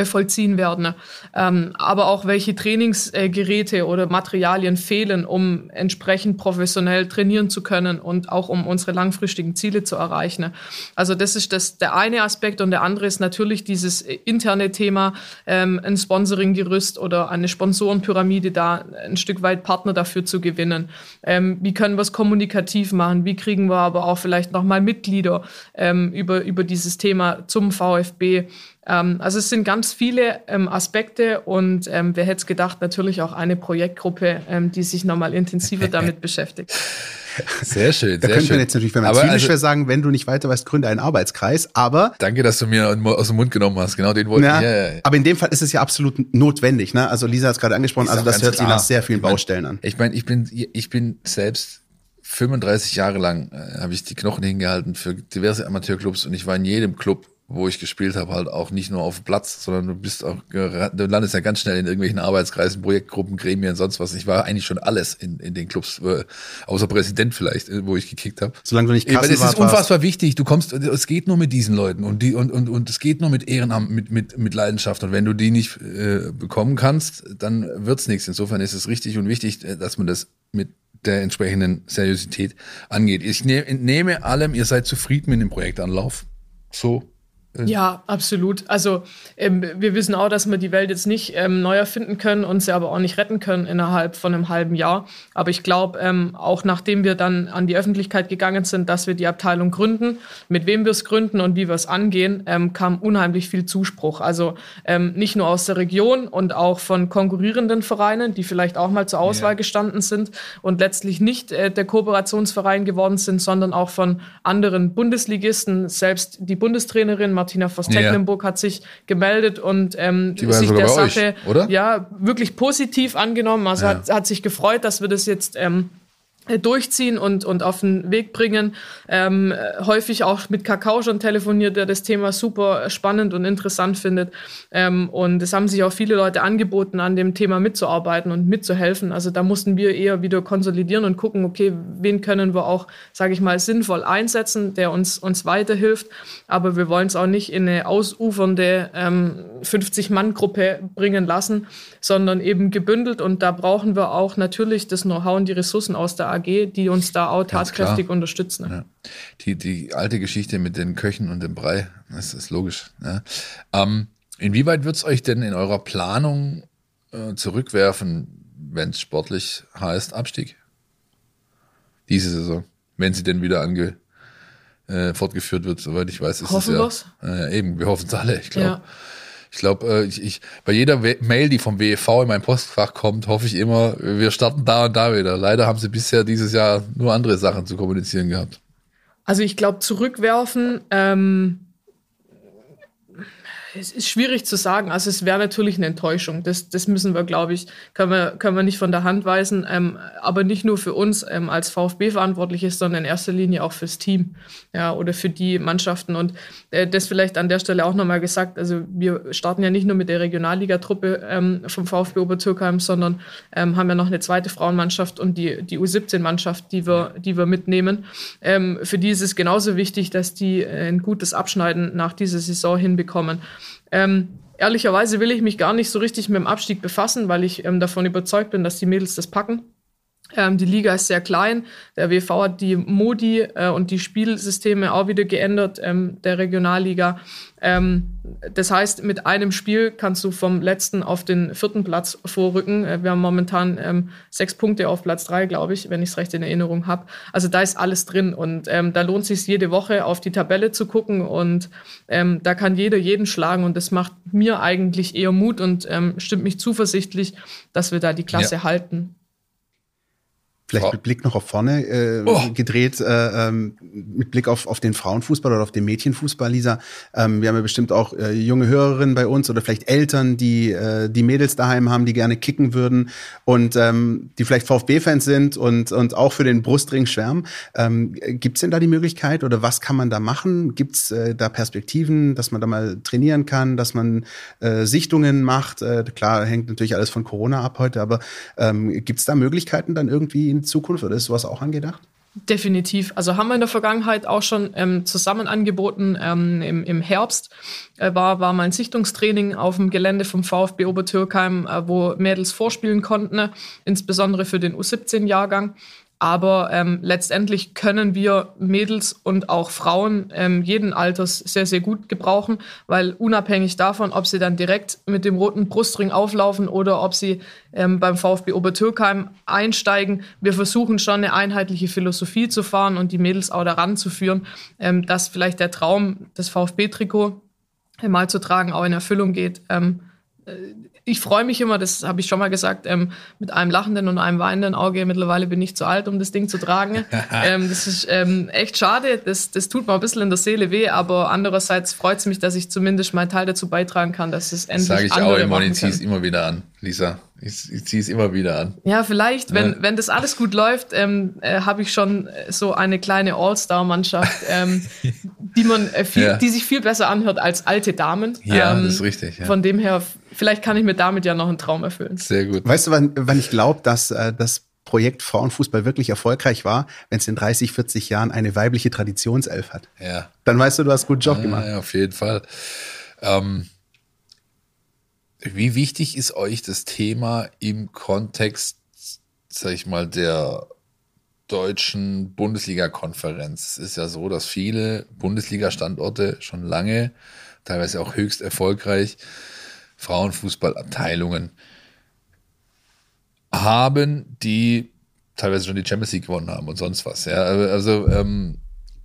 Speaker 4: vollziehen werden. Ähm, aber auch welche Trainingsgeräte oder Materialien fehlen, um entsprechend professionell trainieren zu können und auch um unsere langfristigen Ziele zu erreichen. Also das ist das, der eine Aspekt und der andere ist natürlich dieses interne Thema, ähm, ein Sponsoring-Gerüst oder eine Sponsorenpyramide da ein Stück weit Partner dafür zu gewinnen. Ähm, wie können wir es kommunikativ machen? Wie kriegen wir aber auch vielleicht nochmal Mitglieder ähm, über, über dieses Thema zum VfB? Ähm, also es sind ganz viele ähm, Aspekte und ähm, wer hätte es gedacht, natürlich auch eine Projektgruppe, ähm, die sich nochmal intensiver (laughs) damit beschäftigt.
Speaker 2: Sehr schön.
Speaker 3: Da
Speaker 2: sehr
Speaker 3: könnte
Speaker 2: schön.
Speaker 3: man jetzt natürlich, wenn man zynisch also, wäre, sagen, wenn du nicht weiter weißt, gründe einen Arbeitskreis. Aber
Speaker 2: danke, dass du mir aus dem Mund genommen hast. Genau den wollte
Speaker 3: ich. Ja. Aber in dem Fall ist es ja absolut notwendig. Ne? Also Lisa hat es gerade angesprochen. Also das hört klar. sich nach sehr vielen Baustellen an.
Speaker 2: Ich meine, ich bin, ich bin selbst 35 Jahre lang äh, habe ich die Knochen hingehalten für diverse Amateurclubs und ich war in jedem Club wo ich gespielt habe, halt auch nicht nur auf dem Platz, sondern du bist auch, du landest ja ganz schnell in irgendwelchen Arbeitskreisen, Projektgruppen, Gremien, sonst was. Ich war eigentlich schon alles in, in den Clubs, äh, außer Präsident vielleicht, äh, wo ich gekickt habe.
Speaker 3: Solange du nicht
Speaker 2: Kassen Es ist unfassbar wichtig. Du kommst, es geht nur mit diesen Leuten und die und und und es geht nur mit Ehrenamt, mit mit mit Leidenschaft. Und wenn du die nicht äh, bekommen kannst, dann wird's nichts. Insofern ist es richtig und wichtig, äh, dass man das mit der entsprechenden Seriosität angeht. Ich ne, nehme allem, ihr seid zufrieden mit dem Projektanlauf. So
Speaker 4: ja, absolut. Also ähm, wir wissen auch, dass wir die Welt jetzt nicht ähm, neu erfinden können und sie aber auch nicht retten können innerhalb von einem halben Jahr. Aber ich glaube, ähm, auch nachdem wir dann an die Öffentlichkeit gegangen sind, dass wir die Abteilung gründen, mit wem wir es gründen und wie wir es angehen, ähm, kam unheimlich viel Zuspruch. Also ähm, nicht nur aus der Region und auch von konkurrierenden Vereinen, die vielleicht auch mal zur Auswahl ja. gestanden sind und letztlich nicht äh, der Kooperationsverein geworden sind, sondern auch von anderen Bundesligisten. Selbst die Bundestrainerin Martina Voss-Tecklenburg ja. hat sich gemeldet und ähm, sich der Sache
Speaker 2: euch,
Speaker 4: ja wirklich positiv angenommen. Also ja. hat, hat sich gefreut, dass wir das jetzt ähm, durchziehen und, und auf den Weg bringen. Ähm, häufig auch mit Kakao schon telefoniert, der das Thema super spannend und interessant findet. Ähm, und es haben sich auch viele Leute angeboten, an dem Thema mitzuarbeiten und mitzuhelfen. Also da mussten wir eher wieder konsolidieren und gucken, okay, wen können wir auch, sage ich mal, sinnvoll einsetzen, der uns, uns weiterhilft. Aber wir wollen es auch nicht in eine ausufernde ähm, 50-Mann-Gruppe bringen lassen, sondern eben gebündelt. Und da brauchen wir auch natürlich das Know-how und die Ressourcen aus der AG, die uns da auch tatkräftig unterstützen.
Speaker 2: Ja. Die, die alte Geschichte mit den Köchen und dem Brei, das ist logisch. Ja. Ähm, inwieweit wird es euch denn in eurer Planung äh, zurückwerfen, wenn es sportlich heißt Abstieg? Diese Saison, wenn sie denn wieder ange, äh, fortgeführt wird, soweit ich weiß, ist
Speaker 4: Hoffen
Speaker 2: es ja. Äh, eben, wir hoffen es alle, ich glaube. Ja. Ich glaube, äh, ich, ich, bei jeder Mail, die vom WEV in mein Postfach kommt, hoffe ich immer, wir starten da und da wieder. Leider haben sie bisher dieses Jahr nur andere Sachen zu kommunizieren gehabt.
Speaker 4: Also ich glaube, zurückwerfen, ähm, es ist schwierig zu sagen. Also es wäre natürlich eine Enttäuschung. Das, das müssen wir, glaube ich, können wir, können wir nicht von der Hand weisen. Ähm, aber nicht nur für uns ähm, als VfB verantwortlich ist, sondern in erster Linie auch fürs Team ja, oder für die Mannschaften. Und äh, das vielleicht an der Stelle auch nochmal gesagt. Also wir starten ja nicht nur mit der Regionalligatruppe ähm, vom VfB Obertürkheim, sondern ähm, haben ja noch eine zweite Frauenmannschaft und die, die U17-Mannschaft, die wir, die wir mitnehmen. Ähm, für die ist es genauso wichtig, dass die äh, ein gutes Abschneiden nach dieser Saison hinbekommen. Ähm, ehrlicherweise will ich mich gar nicht so richtig mit dem Abstieg befassen, weil ich ähm, davon überzeugt bin, dass die Mädels das packen. Ähm, die Liga ist sehr klein. Der WV hat die Modi äh, und die Spielsysteme auch wieder geändert, ähm, der Regionalliga. Ähm, das heißt, mit einem Spiel kannst du vom letzten auf den vierten Platz vorrücken. Äh, wir haben momentan ähm, sechs Punkte auf Platz drei, glaube ich, wenn ich es recht in Erinnerung habe. Also da ist alles drin und ähm, da lohnt sich jede Woche auf die Tabelle zu gucken und ähm, da kann jeder jeden schlagen und das macht mir eigentlich eher Mut und ähm, stimmt mich zuversichtlich, dass wir da die Klasse ja. halten.
Speaker 3: Vielleicht mit Blick noch auf vorne äh,
Speaker 2: Oh.
Speaker 3: gedreht, äh, ähm, mit Blick auf, auf den Frauenfußball oder auf den Mädchenfußball, Lisa. Ähm, wir haben ja bestimmt auch äh, junge Hörerinnen bei uns oder vielleicht Eltern, die äh, die Mädels daheim haben, die gerne kicken würden und ähm, die vielleicht VfB-Fans sind und, und auch für den Brustring schwärmen. Ähm, Gibt es denn da die Möglichkeit oder was kann man da machen? Gibt es äh, da Perspektiven, dass man da mal trainieren kann, dass man äh, Sichtungen macht? Äh, klar, hängt natürlich alles von Corona ab heute, aber ähm, gibt es da Möglichkeiten dann irgendwie in Zukunft oder ist sowas auch angedacht?
Speaker 4: Definitiv. Also haben wir in der Vergangenheit auch schon ähm, zusammen angeboten. Ähm, im, Im Herbst äh, war, war mein Sichtungstraining auf dem Gelände vom VfB Obertürkheim, äh, wo Mädels vorspielen konnten, insbesondere für den U17-Jahrgang. Aber ähm, letztendlich können wir Mädels und auch Frauen ähm, jeden Alters sehr, sehr gut gebrauchen, weil unabhängig davon, ob sie dann direkt mit dem roten Brustring auflaufen oder ob sie ähm, beim VfB Obertürkheim einsteigen, wir versuchen schon eine einheitliche Philosophie zu fahren und die Mädels auch daran zu führen, ähm, dass vielleicht der Traum des VfB-Trikot mal zu tragen auch in Erfüllung geht. Ähm, äh, ich freue mich immer, das habe ich schon mal gesagt, ähm, mit einem lachenden und einem weinenden Auge. Mittlerweile bin ich zu alt, um das Ding zu tragen. (laughs) ähm, das ist ähm, echt schade. Das, das tut mir ein bisschen in der Seele weh, aber andererseits freut es mich, dass ich zumindest meinen Teil dazu beitragen kann, dass es endlich
Speaker 2: Sage ich
Speaker 4: andere
Speaker 2: auch immer ich ziehe es immer wieder an, Lisa. Ich, ich ziehe es immer wieder an.
Speaker 4: Ja, vielleicht, wenn,
Speaker 2: Ja.
Speaker 4: wenn das alles gut läuft, ähm, äh, habe ich schon äh, so eine kleine All-Star-Mannschaft, ähm, (laughs) die man äh, viel,
Speaker 2: Ja.
Speaker 4: die sich viel besser anhört als alte Damen.
Speaker 2: Ja,
Speaker 4: ähm,
Speaker 2: das ist richtig. Ja.
Speaker 4: Von dem her, vielleicht kann ich mir damit ja noch einen Traum erfüllen.
Speaker 2: Sehr gut.
Speaker 3: Weißt du, wann, wann ich glaube, dass äh, das Projekt Frauenfußball wirklich erfolgreich war, wenn es in 30, 40 Jahren eine weibliche Traditionself hat?
Speaker 2: Ja.
Speaker 3: Dann weißt du, du hast einen guten Job gemacht.
Speaker 2: Ja, auf jeden Fall. Ähm, wie wichtig ist euch das Thema im Kontext, sag ich mal, der deutschen Bundesliga-Konferenz? Es ist ja so, dass viele Bundesliga-Standorte schon lange, teilweise auch höchst erfolgreich, Frauenfußballabteilungen haben, die teilweise schon die Champions League gewonnen haben und sonst was. Ja, also ähm,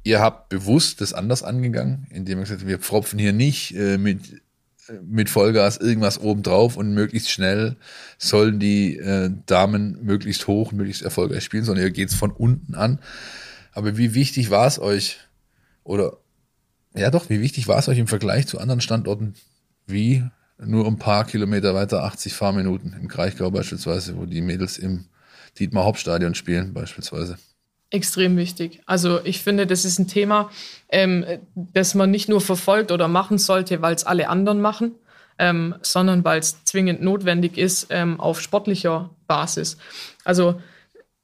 Speaker 2: ihr habt bewusst das anders angegangen, indem ihr gesagt habt, wir pfropfen hier nicht äh, mit, äh, mit Vollgas irgendwas obendrauf und möglichst schnell sollen die äh, Damen möglichst hoch, möglichst erfolgreich spielen, sondern ihr geht's von unten an. Aber wie wichtig war es euch, oder ja doch, wie wichtig war es euch im Vergleich zu anderen Standorten wie nur ein paar Kilometer weiter 80 Fahrminuten im Kraichgau beispielsweise, wo die Mädels im Dietmar Hauptstadion spielen beispielsweise.
Speaker 4: Extrem wichtig. Also ich finde, das ist ein Thema, ähm, das man nicht nur verfolgt oder machen sollte, weil es alle anderen machen, ähm, sondern weil es zwingend notwendig ist ähm, auf sportlicher Basis. Also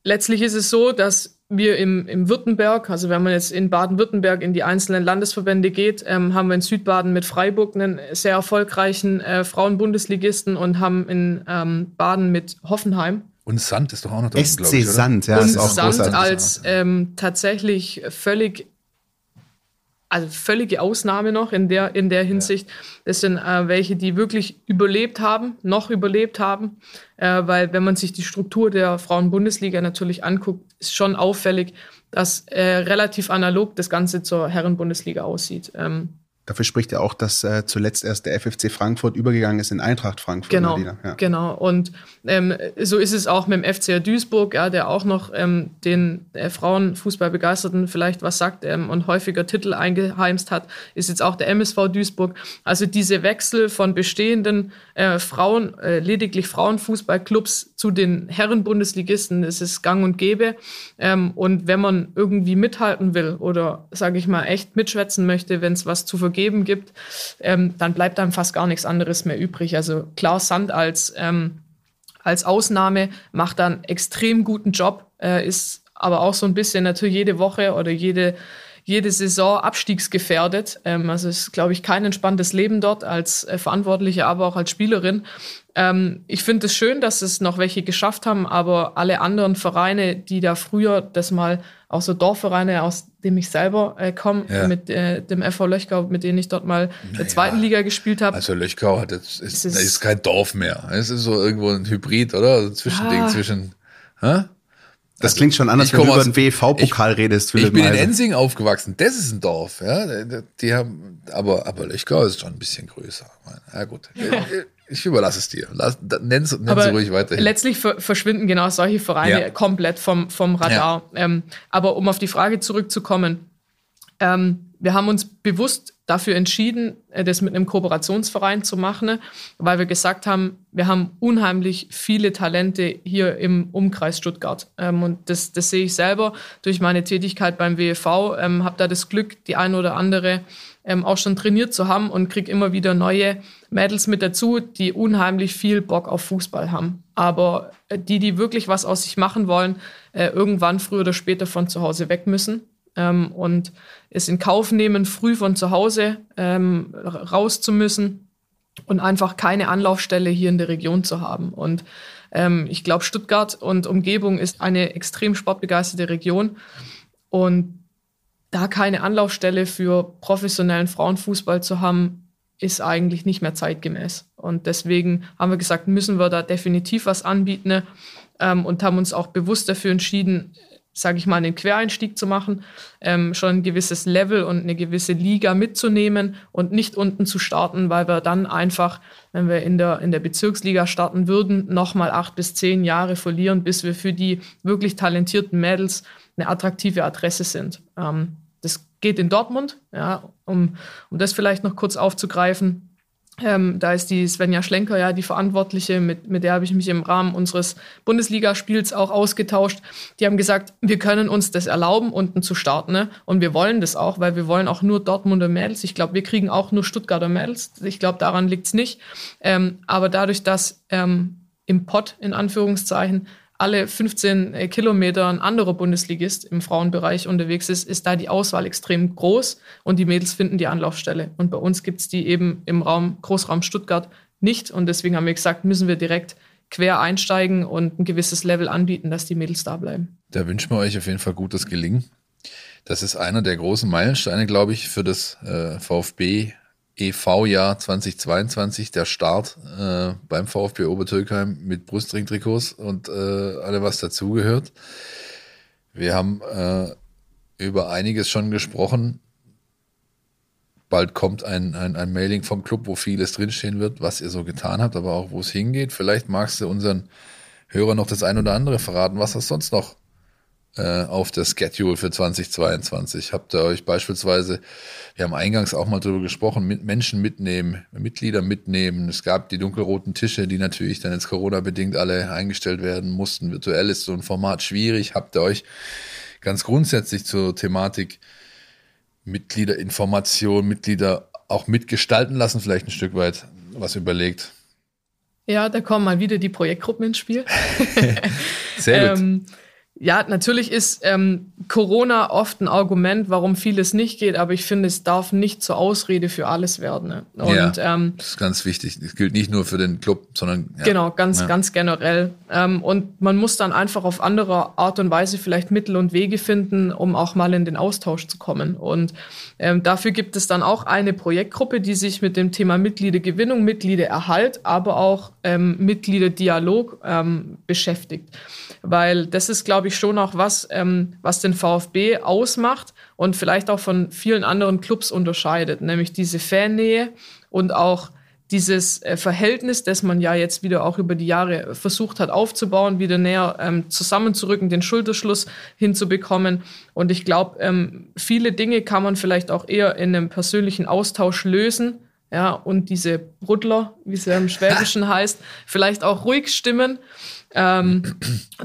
Speaker 4: letztlich ist es so, dass wir im, im Württemberg, also wenn man jetzt in Baden-Württemberg in die einzelnen Landesverbände geht, ähm, haben wir in Südbaden mit Freiburg einen sehr erfolgreichen äh, Frauen-Bundesligisten und haben in ähm, Baden mit Hoffenheim
Speaker 2: Und Sand ist doch auch noch glaub
Speaker 3: SC
Speaker 2: ich?
Speaker 3: Sand, ja,
Speaker 4: und
Speaker 3: ist auch
Speaker 4: Sand als ähm, tatsächlich völlig, also völlige Ausnahme noch in der, in der Hinsicht. Das sind äh, welche, die wirklich überlebt haben, noch überlebt haben, äh, weil wenn man sich die Struktur der Frauen-Bundesliga natürlich anguckt, ist schon auffällig, dass äh, relativ analog das Ganze zur Herren-Bundesliga aussieht. Ähm,
Speaker 3: Dafür spricht ja auch, dass äh, zuletzt erst der FFC Frankfurt übergegangen ist in Eintracht Frankfurt.
Speaker 4: Genau,
Speaker 3: Ja.
Speaker 4: genau. Und ähm, so ist es auch mit dem FCR Duisburg, ja, der auch noch ähm, den äh, Frauenfußballbegeisterten vielleicht was sagt ähm, und häufiger Titel eingeheimst hat, ist jetzt auch der MSV Duisburg. Also diese Wechsel von bestehenden äh, Frauen, äh, lediglich Frauenfußballclubs zu den Herren-Bundesligisten, ist gang und gäbe. Ähm, und wenn man irgendwie mithalten will oder, sage ich mal, echt mitschwätzen möchte, wenn es was zu vergeben gibt, ähm, dann bleibt einem fast gar nichts anderes mehr übrig. Also Klaus Sand als, ähm, als Ausnahme macht dann extrem guten Job, äh, ist aber auch so ein bisschen natürlich jede Woche oder jede, jede Saison abstiegsgefährdet. Ähm, also es ist, glaube ich, kein entspanntes Leben dort als äh, Verantwortliche, aber auch als Spielerin. Ähm, ich finde es schön, dass es noch welche geschafft haben, aber alle anderen Vereine, die da früher das mal, auch so Dorfvereine, aus dem ich selber äh, komme,
Speaker 2: Ja.
Speaker 4: mit äh, dem FV Löchgau, mit denen ich dort mal in der zweiten Liga gespielt habe.
Speaker 2: Also Löchgau hat jetzt, ist,
Speaker 4: ist-
Speaker 2: ist kein Dorf mehr. Es ist so irgendwo ein Hybrid, oder? Also ein Zwischending
Speaker 4: Ja.
Speaker 2: zwischen. Hä?
Speaker 3: Das klingt schon anders,
Speaker 2: Ich
Speaker 3: wenn du
Speaker 2: komm
Speaker 3: über
Speaker 2: aus-
Speaker 3: den BV-Pokal redest.
Speaker 2: Ich
Speaker 3: Philipp
Speaker 2: bin in
Speaker 3: Meisel.
Speaker 2: Ensing aufgewachsen. Das ist ein Dorf, ja. Die haben, aber, aber Löchgau ist schon ein bisschen größer. Ja, gut. Ich überlasse es dir. Lass, nenn, nenn aber sie ruhig weiter.
Speaker 4: Letztlich verschwinden genau solche Vereine ja. komplett vom, vom Radar. Ja. Ähm, aber um auf die Frage zurückzukommen, ähm, wir haben uns bewusst dafür entschieden, äh, das mit einem Kooperationsverein zu machen, weil wir gesagt haben, wir haben unheimlich viele Talente hier im Umkreis Stuttgart. Ähm, und das, das sehe ich selber durch meine Tätigkeit beim WEV, ähm, habe da das Glück, die eine oder andere ähm, auch schon trainiert zu haben und kriege immer wieder neue Mädels mit dazu, die unheimlich viel Bock auf Fußball haben. Aber äh, die, die wirklich was aus sich machen wollen, äh, irgendwann früher oder später von zu Hause weg müssen ähm, und es in Kauf nehmen, früh von zu Hause ähm, raus zu müssen und einfach keine Anlaufstelle hier in der Region zu haben. Und ähm, ich glaube, Stuttgart und Umgebung ist eine extrem sportbegeisterte Region. Und da keine Anlaufstelle für professionellen Frauenfußball zu haben, ist eigentlich nicht mehr zeitgemäß. Und deswegen haben wir gesagt, müssen wir da definitiv was anbieten ähm, und haben uns auch bewusst dafür entschieden, sage ich mal, einen Quereinstieg zu machen, ähm, schon ein gewisses Level und eine gewisse Liga mitzunehmen und nicht unten zu starten, weil wir dann einfach, wenn wir in der, in der Bezirksliga starten würden, nochmal acht bis zehn Jahre verlieren, bis wir für die wirklich talentierten Mädels eine attraktive Adresse sind. Ähm, das geht in Dortmund, ja, um, um das vielleicht noch kurz aufzugreifen. Ähm, da ist die Svenja Schlenker ja die Verantwortliche, mit, mit der habe ich mich im Rahmen unseres Bundesligaspiels auch ausgetauscht. Die haben gesagt, wir können uns das erlauben, unten zu starten. Ne? Und wir wollen das auch, weil wir wollen auch nur Dortmunder Mädels. Ich glaube, wir kriegen auch nur Stuttgarter Mädels. Ich glaube, daran liegt es nicht. Ähm, aber dadurch, dass ähm, im Pott in Anführungszeichen alle 15 äh, Kilometer ein anderer Bundesligist im Frauenbereich unterwegs ist, ist da die Auswahl extrem groß und die Mädels finden die Anlaufstelle. Und bei uns gibt es die eben im Raum, Großraum Stuttgart nicht. Und deswegen haben wir gesagt, müssen wir direkt quer einsteigen und ein gewisses Level anbieten, dass die Mädels da bleiben.
Speaker 2: Da wünschen wir euch auf jeden Fall gutes Gelingen. Das ist einer der großen Meilensteine, glaube ich, für das äh, VfB EV-Jahr 2022, der Start äh, beim VfB Obertürkheim mit Brustring-Trikots und äh, alle, was dazugehört. Wir haben äh, über einiges schon gesprochen. Bald kommt ein, ein, ein Mailing vom Club, wo vieles drinstehen wird, was ihr so getan habt, aber auch wo es hingeht. Vielleicht magst du unseren Hörern noch das ein oder andere verraten, was das sonst noch äh, auf der Schedule für 2022? Habt ihr euch beispielsweise, wir haben eingangs auch mal drüber gesprochen, mit Menschen mitnehmen, Mitglieder mitnehmen. Es gab die dunkelroten Tische, die natürlich dann jetzt Corona-bedingt alle eingestellt werden mussten. Virtuell ist so ein Format schwierig. Habt ihr euch ganz grundsätzlich zur Thematik Mitgliederinformation, Mitglieder auch mitgestalten lassen, vielleicht ein Stück weit was überlegt?
Speaker 4: Ja, da kommen mal wieder die Projektgruppen ins Spiel. (laughs)
Speaker 2: Sehr gut. ähm,
Speaker 4: ja, natürlich ist ähm, Corona oft ein Argument, warum vieles nicht geht, aber ich finde, es darf nicht zur Ausrede für alles werden. Ne?
Speaker 2: Und, ja, ähm, das ist ganz wichtig. Das gilt nicht nur für den Club, sondern
Speaker 4: ja. genau ganz ja. ganz generell. Ähm, und man muss dann einfach auf andere Art und Weise vielleicht Mittel und Wege finden, um auch mal in den Austausch zu kommen. Und ähm, dafür gibt es dann auch eine Projektgruppe, die sich mit dem Thema Mitgliedergewinnung, Mitgliedererhalt, aber auch ähm, Mitgliederdialog ähm, beschäftigt weil das ist, glaube ich, schon auch was, ähm, was den VfB ausmacht und vielleicht auch von vielen anderen Clubs unterscheidet, nämlich diese Fannähe und auch dieses äh, Verhältnis, das man ja jetzt wieder auch über die Jahre versucht hat aufzubauen, wieder näher ähm, zusammenzurücken, den Schulterschluss hinzubekommen. Und ich glaube, ähm, viele Dinge kann man vielleicht auch eher in einem persönlichen Austausch lösen. Ja, und diese Bruddler, wie es ja im Schwäbischen (laughs) heißt, vielleicht auch ruhig stimmen ähm,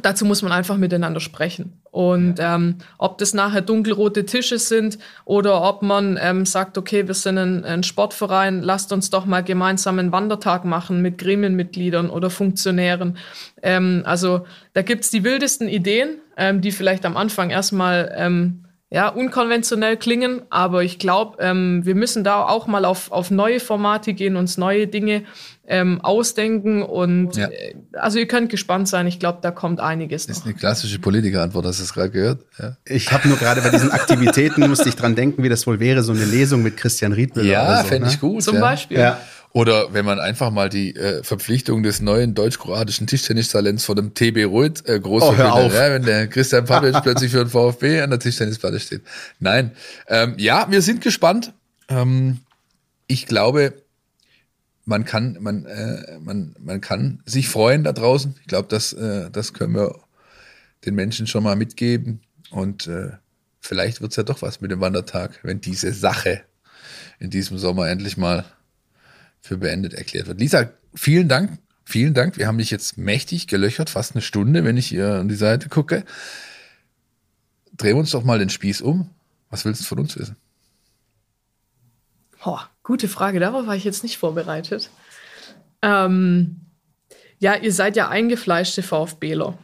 Speaker 4: dazu muss man einfach miteinander sprechen. Und ähm, ob das nachher dunkelrote Tische sind oder ob man ähm, sagt, okay, wir sind ein, ein, Sportverein, lasst uns doch mal gemeinsam einen Wandertag machen mit Gremienmitgliedern oder Funktionären. Ähm, also da gibt's die wildesten Ideen, ähm, die vielleicht am Anfang erstmal ähm, ja, unkonventionell klingen, aber ich glaube, ähm, wir müssen da auch mal auf, auf neue Formate gehen, uns neue Dinge ähm, ausdenken und ja. äh, also ihr könnt gespannt sein, ich glaube, da kommt einiges.
Speaker 2: Das ist eine klassische Politikerantwort, hast du es gerade gehört?
Speaker 3: Ja. Ich habe nur gerade bei diesen Aktivitäten, musste ich dran denken, wie das wohl wäre, so eine Lesung mit Christian Riedmüller.
Speaker 2: Ja, so, fände ne? ich gut.
Speaker 4: Zum
Speaker 2: ja.
Speaker 4: Beispiel. Ja.
Speaker 2: Oder wenn man einfach mal die äh, Verpflichtung des neuen deutsch-kroatischen Tischtennistalents vor dem TB Ruid äh, groß
Speaker 3: oh, hör.
Speaker 2: Ja, wenn der Christian Pavic (laughs) plötzlich für den VfB an der Tischtennisplatte steht. Nein, ähm, ja, wir sind gespannt. Ähm, ich glaube, man kann, man, äh, man, man kann sich freuen da draußen. Ich glaube, das, äh, das können wir den Menschen schon mal mitgeben. Und äh, vielleicht wird es ja doch was mit dem Wandertag, wenn diese Sache in diesem Sommer endlich mal für beendet erklärt wird. Lisa, vielen Dank. Vielen Dank. Wir haben dich jetzt mächtig gelöchert, fast eine Stunde, wenn ich hier an die Seite gucke. Drehen wir uns doch mal den Spieß um. Was willst du von uns wissen?
Speaker 4: Oh, gute Frage. Darauf war ich jetzt nicht vorbereitet. Ähm, ja, ihr seid ja eingefleischte VfBler.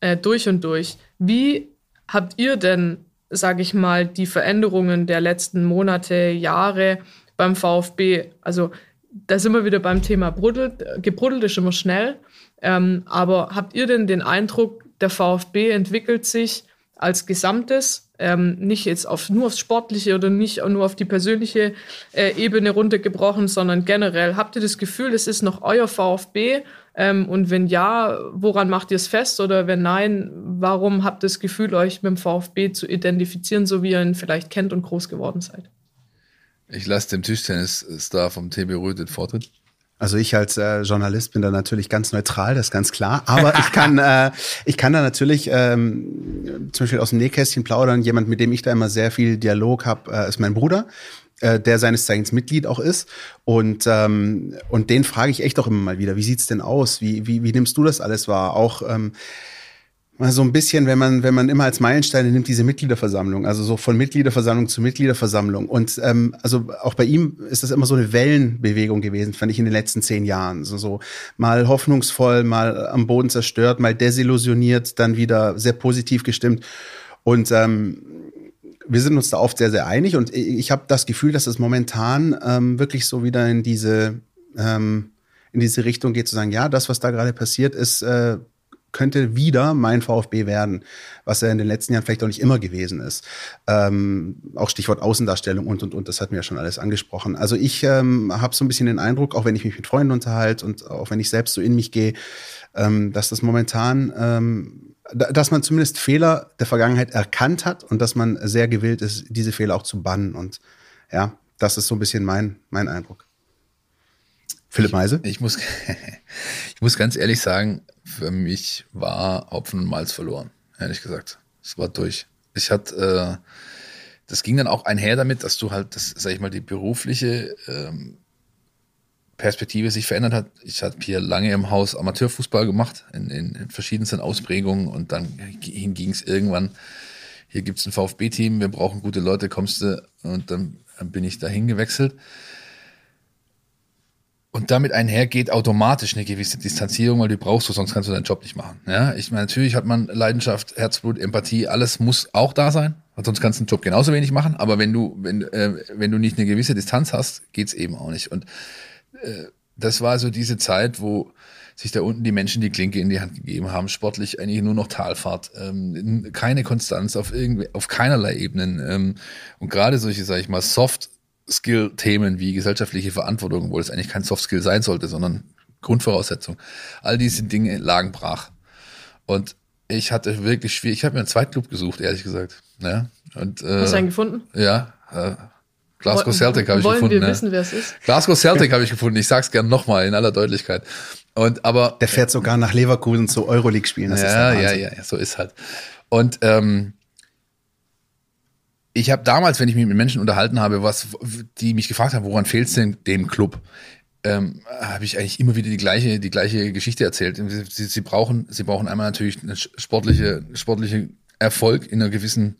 Speaker 4: Äh, durch und durch. Wie habt ihr denn, sage ich mal, die Veränderungen der letzten Monate, Jahre beim VfB? Also da sind wir wieder beim Thema Bruddelt. Gebruddelt ist immer schnell. Ähm, aber habt ihr denn den Eindruck, der VfB entwickelt sich als Gesamtes, ähm, nicht jetzt auf, nur aufs Sportliche oder nicht nur auf die persönliche äh, Ebene runtergebrochen, sondern generell. Habt ihr das Gefühl, es ist noch euer VfB? Ähm, und wenn ja, woran macht ihr es fest? Oder wenn nein, warum habt ihr das Gefühl, euch mit dem VfB zu identifizieren, so wie ihr ihn vielleicht kennt und groß geworden seid?
Speaker 2: Ich lasse dem Tischtennis-Star vom TB Röth den Vortritt.
Speaker 3: Also ich als äh, Journalist bin da natürlich ganz neutral, das ist ganz klar. Aber ich kann, äh, ich kann da natürlich ähm, zum Beispiel aus dem Nähkästchen plaudern. Jemand, mit dem ich da immer sehr viel Dialog habe, äh, ist mein Bruder äh, der seines Zeichens Mitglied auch ist. Und, ähm, und den frage ich echt auch immer mal wieder, wie sieht's denn aus? Wie, wie, wie nimmst du das alles wahr? Auch ähm, mal so ein bisschen, wenn man, wenn man immer als Meilensteine nimmt, diese Mitgliederversammlung, also so von Mitgliederversammlung zu Mitgliederversammlung. Und ähm, also auch bei ihm ist das immer so eine Wellenbewegung gewesen, fand ich in den letzten zehn Jahren. So, so mal hoffnungsvoll, mal am Boden zerstört, mal desillusioniert, dann wieder sehr positiv gestimmt. Und ähm, wir sind uns da oft sehr, sehr einig. Und ich habe das Gefühl, dass es momentan ähm, wirklich so wieder in diese ähm, in diese Richtung geht, zu sagen, ja, das, was da gerade passiert, ist äh, könnte wieder mein VfB werden, was er in den letzten Jahren vielleicht auch nicht immer gewesen ist. Ähm, auch Stichwort Außendarstellung und und und, das hatten wir ja schon alles angesprochen. Also ich ähm, habe so ein bisschen den Eindruck, auch wenn ich mich mit Freunden unterhalte und auch wenn ich selbst so in mich gehe, ähm, dass das momentan, ähm, dass man zumindest Fehler der Vergangenheit erkannt hat und dass man sehr gewillt ist, diese Fehler auch zu bannen. Und ja, das ist so ein bisschen mein, mein Eindruck. Philipp Meise?
Speaker 2: Ich, ich, muss, (laughs) ich muss ganz ehrlich sagen, für mich war Hopfen und Malz verloren, ehrlich gesagt. Es war durch. Ich hatte, äh, das ging dann auch einher damit, dass du halt, das, sag ich mal, die berufliche ähm, Perspektive sich verändert hat. Ich hatte hier lange im Haus Amateurfußball gemacht, in, in, in verschiedensten Ausprägungen und dann ging es irgendwann, hier gibt es ein VfB-Team, wir brauchen gute Leute, kommst du und dann bin ich dahin gewechselt. Und damit einhergeht automatisch eine gewisse Distanzierung, weil die brauchst du, sonst kannst du deinen Job nicht machen. Ja, ich meine, natürlich hat man Leidenschaft, Herzblut, Empathie, alles muss auch da sein, sonst kannst du den Job genauso wenig machen. Aber wenn du, wenn, äh, wenn du nicht eine gewisse Distanz hast, geht's eben auch nicht. Und äh, das war so diese Zeit, wo sich da unten die Menschen die Klinke in die Hand gegeben haben, sportlich eigentlich nur noch Talfahrt, ähm, keine Konstanz auf irgendwie, auf keinerlei Ebenen. Ähm, und gerade solche, sage ich mal, Soft Skill-Themen wie gesellschaftliche Verantwortung, wo das eigentlich kein Soft-Skill sein sollte, sondern Grundvoraussetzung. All diese Dinge lagen brach. Und ich hatte wirklich schwierig. Ich habe mir einen Zweitclub gesucht, ehrlich gesagt. Ja, und,
Speaker 4: äh, Hast du einen gefunden?
Speaker 2: Ja, äh, Glasgow Celtic habe ich
Speaker 4: Wollen
Speaker 2: gefunden.
Speaker 4: Wollen wir ja. wissen, wer es ist?
Speaker 2: Glasgow Celtic habe ich gefunden. Ich sag's gern nochmal in aller Deutlichkeit. Und aber
Speaker 3: der fährt sogar nach Leverkusen zu Euroleague spielen.
Speaker 2: Das ja, ja, ja, so ist halt. Und ähm, ich habe damals, wenn ich mich mit Menschen unterhalten habe, was die mich gefragt haben, woran fehlt es denn dem Club, ähm, habe ich eigentlich immer wieder die gleiche, die gleiche Geschichte erzählt. Sie, sie, brauchen, sie brauchen einmal natürlich eine sportliche, sportliche Erfolg in einer gewissen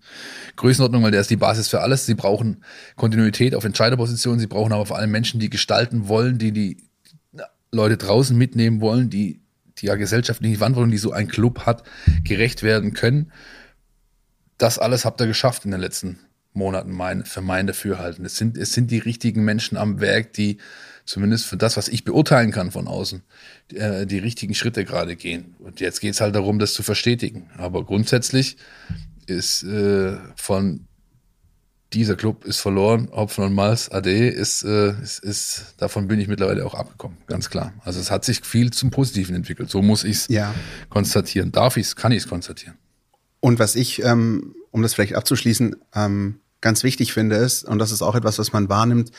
Speaker 2: Größenordnung, weil der ist die Basis für alles. Sie brauchen Kontinuität auf Entscheiderpositionen. Sie brauchen aber vor allem Menschen, die gestalten wollen, die die Leute draußen mitnehmen wollen, die die ja gesellschaftliche Verantwortung, die so ein Club hat, gerecht werden können das alles habt ihr geschafft in den letzten Monaten mein, für mein Dafürhalten. Es sind, es sind die richtigen Menschen am Werk, die zumindest für das, was ich beurteilen kann von außen, die, äh, die richtigen Schritte gerade gehen. Und jetzt geht es halt darum, das zu verstetigen. Aber grundsätzlich ist äh, von dieser Club ist verloren, Hopfen und Malz, AD ist, äh, ist, ist, davon bin ich mittlerweile auch abgekommen, ganz klar. Also es hat sich viel zum Positiven entwickelt. So muss ich es ja. konstatieren. Darf ich es, kann ich es konstatieren.
Speaker 3: Und was ich, ähm, um das vielleicht abzuschließen, ähm, ganz wichtig finde, ist, und das ist auch etwas, was man wahrnimmt,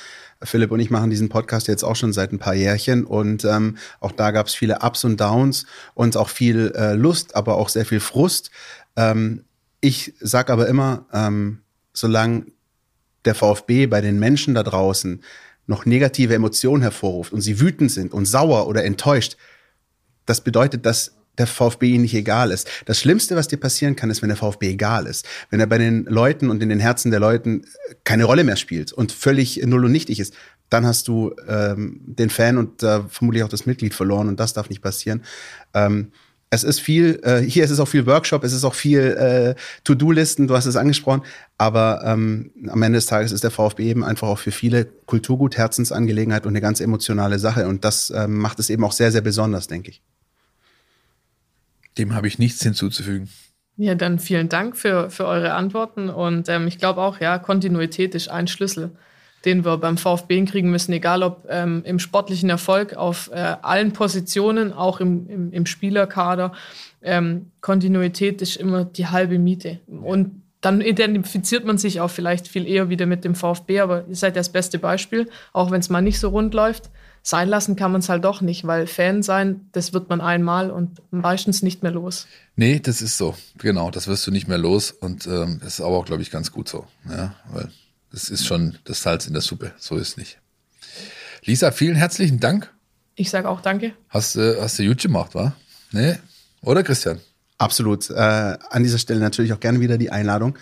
Speaker 3: Philipp und ich machen diesen Podcast jetzt auch schon seit ein paar Jährchen und ähm, auch da gab es viele Ups und Downs und auch viel äh, Lust, aber auch sehr viel Frust. Ähm, ich sag aber immer, ähm, solange der VfB bei den Menschen da draußen noch negative Emotionen hervorruft und sie wütend sind und sauer oder enttäuscht, das bedeutet, dass der VfB ihnen nicht egal ist. Das Schlimmste, was dir passieren kann, ist, wenn der VfB egal ist. Wenn er bei den Leuten und in den Herzen der Leuten keine Rolle mehr spielt und völlig null und nichtig ist, dann hast du ähm, den Fan und äh, vermutlich auch das Mitglied verloren und das darf nicht passieren. Ähm, es ist viel, äh, hier ist es auch viel Workshop, es ist auch viel äh, To-Do-Listen, du hast es angesprochen, aber ähm, am Ende des Tages ist der VfB eben einfach auch für viele Kulturgut, Herzensangelegenheit und eine ganz emotionale Sache und das ähm, macht es eben auch sehr, sehr besonders, denke ich.
Speaker 2: Dem habe ich nichts hinzuzufügen.
Speaker 4: Ja, dann vielen Dank für, für eure Antworten. Und ähm, ich glaube auch, ja, Kontinuität ist ein Schlüssel, den wir beim VfB kriegen müssen, egal ob ähm, im sportlichen Erfolg auf äh, allen Positionen, auch im, im, im Spielerkader. Ähm, Kontinuität ist immer die halbe Miete. Und dann identifiziert man sich auch vielleicht viel eher wieder mit dem VfB, aber ihr seid das beste Beispiel, auch wenn es mal nicht so rund läuft sein lassen kann man es halt doch nicht, weil Fan sein, das wird man einmal und meistens nicht mehr los.
Speaker 2: Nee, das ist so. Genau, das wirst du nicht mehr los und ähm, das ist aber auch, glaube ich, ganz gut so. Ja, weil das ist schon das Salz in der Suppe. So ist es nicht. Lisa, vielen herzlichen Dank.
Speaker 4: Ich sage auch danke.
Speaker 2: Hast, äh, hast du gut gemacht, wa? Nee? Oder Christian?
Speaker 3: Absolut. Äh, an dieser Stelle natürlich auch gerne wieder die Einladung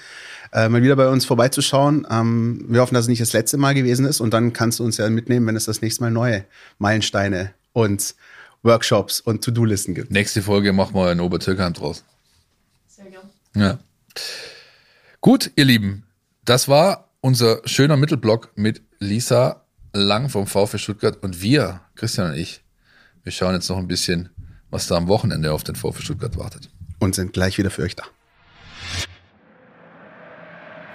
Speaker 3: äh, mal wieder bei uns vorbeizuschauen. Ähm, wir hoffen, dass es nicht das letzte Mal gewesen ist und dann kannst du uns ja mitnehmen, wenn es das nächste Mal neue Meilensteine und Workshops und To-Do-Listen gibt.
Speaker 2: Nächste Folge machen wir in Obertürkheim draus.
Speaker 4: Sehr gerne.
Speaker 2: Ja. Gut, ihr Lieben, das war unser schöner Mittelblock mit Lisa Lang vom VfB Stuttgart und wir, Christian und ich, wir schauen jetzt noch ein bisschen, was da am Wochenende auf den VfB Stuttgart wartet.
Speaker 3: Und sind gleich wieder für euch da.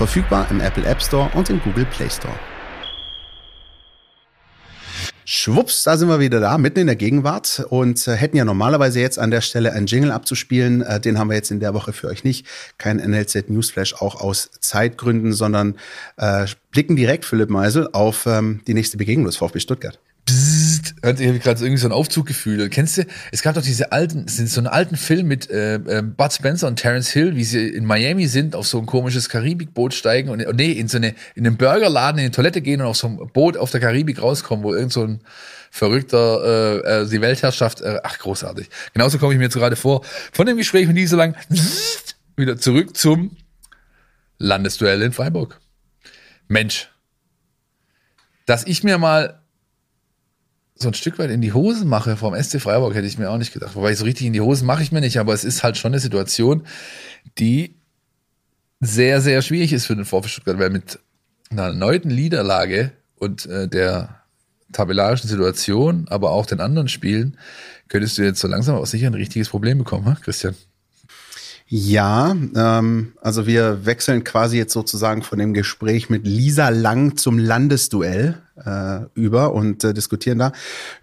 Speaker 3: Verfügbar im Apple App Store und im Google Play Store. Schwupps, da sind wir wieder da, mitten in der Gegenwart und äh, hätten ja normalerweise jetzt an der Stelle einen Jingle abzuspielen. Äh, den haben wir jetzt in der Woche für euch nicht. Kein NLZ Newsflash, auch aus Zeitgründen, sondern äh, blicken direkt, Philipp Meisel, auf ähm, die nächste Begegnung des VfB Stuttgart.
Speaker 2: Psst, ich habe gerade irgendwie so einen Aufzug gefühlt. Kennst du, es gab doch diese alten, so einen alten Film mit äh, äh, Bud Spencer und Terence Hill, wie sie in Miami sind, auf so ein komisches Karibikboot steigen und nee, in so eine, in einen Burgerladen in die Toilette gehen und auf so ein Boot auf der Karibik rauskommen, wo irgend so ein verrückter äh, äh, die Weltherrschaft, äh, ach großartig. Genauso komme ich mir jetzt gerade vor. Von dem Gespräch mit dieser lang wieder zurück zum Landesduell in Freiburg. Mensch, dass ich mir mal so ein Stück weit in die Hosen mache vom SC Freiburg, hätte ich mir auch nicht gedacht. Wobei so richtig in die Hosen mache ich mir nicht, aber es ist halt schon eine Situation, die sehr, sehr schwierig ist für den VfB Stuttgart, weil mit einer erneuten Niederlage und äh, der tabellarischen Situation, aber auch den anderen Spielen, könntest du jetzt so langsam auch sicher ein richtiges Problem bekommen, ha, Christian?
Speaker 3: Ja, ähm, also wir wechseln quasi jetzt sozusagen von dem Gespräch mit Lisa Lang zum Landesduell äh, über und äh, diskutieren da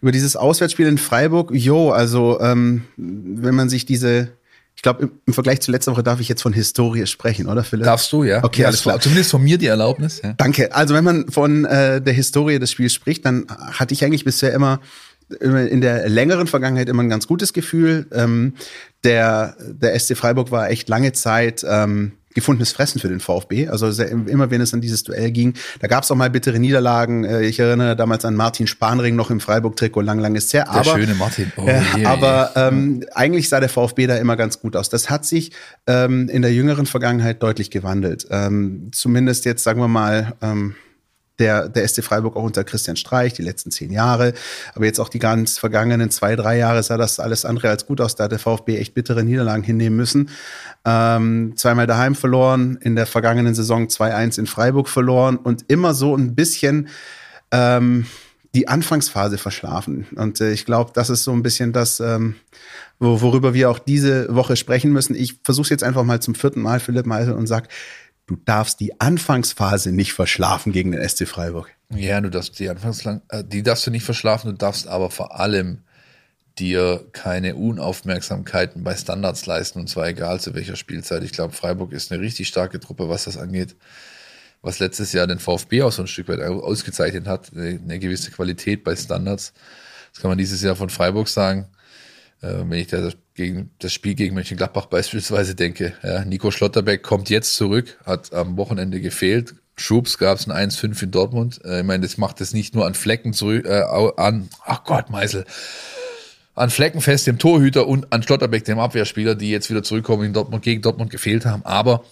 Speaker 3: über dieses Auswärtsspiel in Freiburg. Jo, also ähm, wenn man sich diese ich glaube, im, im, Vergleich zu letzter Woche darf ich jetzt von Historie sprechen, oder Philipp?
Speaker 2: Darfst du, ja.
Speaker 3: Okay, alles klar.
Speaker 2: Zumindest von mir die Erlaubnis.
Speaker 3: Ja. Danke. Also wenn man von äh, der Historie des Spiels spricht, dann hatte ich eigentlich bisher immer in der längeren Vergangenheit immer ein ganz gutes Gefühl. Ähm, der, der SC Freiburg war echt lange Zeit ähm, gefundenes Fressen für den VfB. Also sehr, immer wenn es an dieses Duell ging, da gab es auch mal bittere Niederlagen. Äh, ich erinnere damals an Martin Spanring noch im Freiburg-Trikot, lang, lang ist her.
Speaker 2: Aber, der schöne Martin.
Speaker 3: Oh, äh, je, aber ähm, eigentlich sah der VfB da immer ganz gut aus. Das hat sich ähm, in der jüngeren Vergangenheit deutlich gewandelt. Ähm, zumindest jetzt, sagen wir mal, ähm, der, der SC Freiburg auch unter Christian Streich, die letzten zehn Jahre. Aber jetzt auch die ganz vergangenen zwei, drei Jahre sah das alles andere als gut aus. Da hat der VfB echt bittere Niederlagen hinnehmen müssen. Ähm, zweimal daheim verloren, in der vergangenen Saison 2-1 in Freiburg verloren und immer so ein bisschen ähm, die Anfangsphase verschlafen. Und äh, ich glaube, das ist so ein bisschen das, ähm, wo, worüber wir auch diese Woche sprechen müssen. Ich versuche es jetzt einfach mal zum vierten Mal, Philipp Meisel, und sag, du darfst die Anfangsphase nicht verschlafen gegen den SC Freiburg.
Speaker 2: Ja, du darfst die Anfangslang, äh, die darfst du nicht verschlafen, du darfst aber vor allem dir keine Unaufmerksamkeiten bei Standards leisten, und zwar egal zu welcher Spielzeit. Ich glaube, Freiburg ist eine richtig starke Truppe, was das angeht. Was letztes Jahr den VfB auch so ein Stück weit ausgezeichnet hat, eine, eine gewisse Qualität bei Standards. Das kann man dieses Jahr von Freiburg sagen. Äh, wenn ich da gegen das Spiel gegen Mönchengladbach beispielsweise denke. Ja, Nico Schlotterbeck kommt jetzt zurück, hat am Wochenende gefehlt. Schubs gab es ein 1-5 in Dortmund. Äh, ich meine, das macht es nicht nur an Flecken zurück, äh, an, ach Gott, Meisel, an Fleckenfest, dem Torhüter und an Schlotterbeck, dem Abwehrspieler, die jetzt wieder zurückkommen in Dortmund, gegen Dortmund gefehlt haben. Aber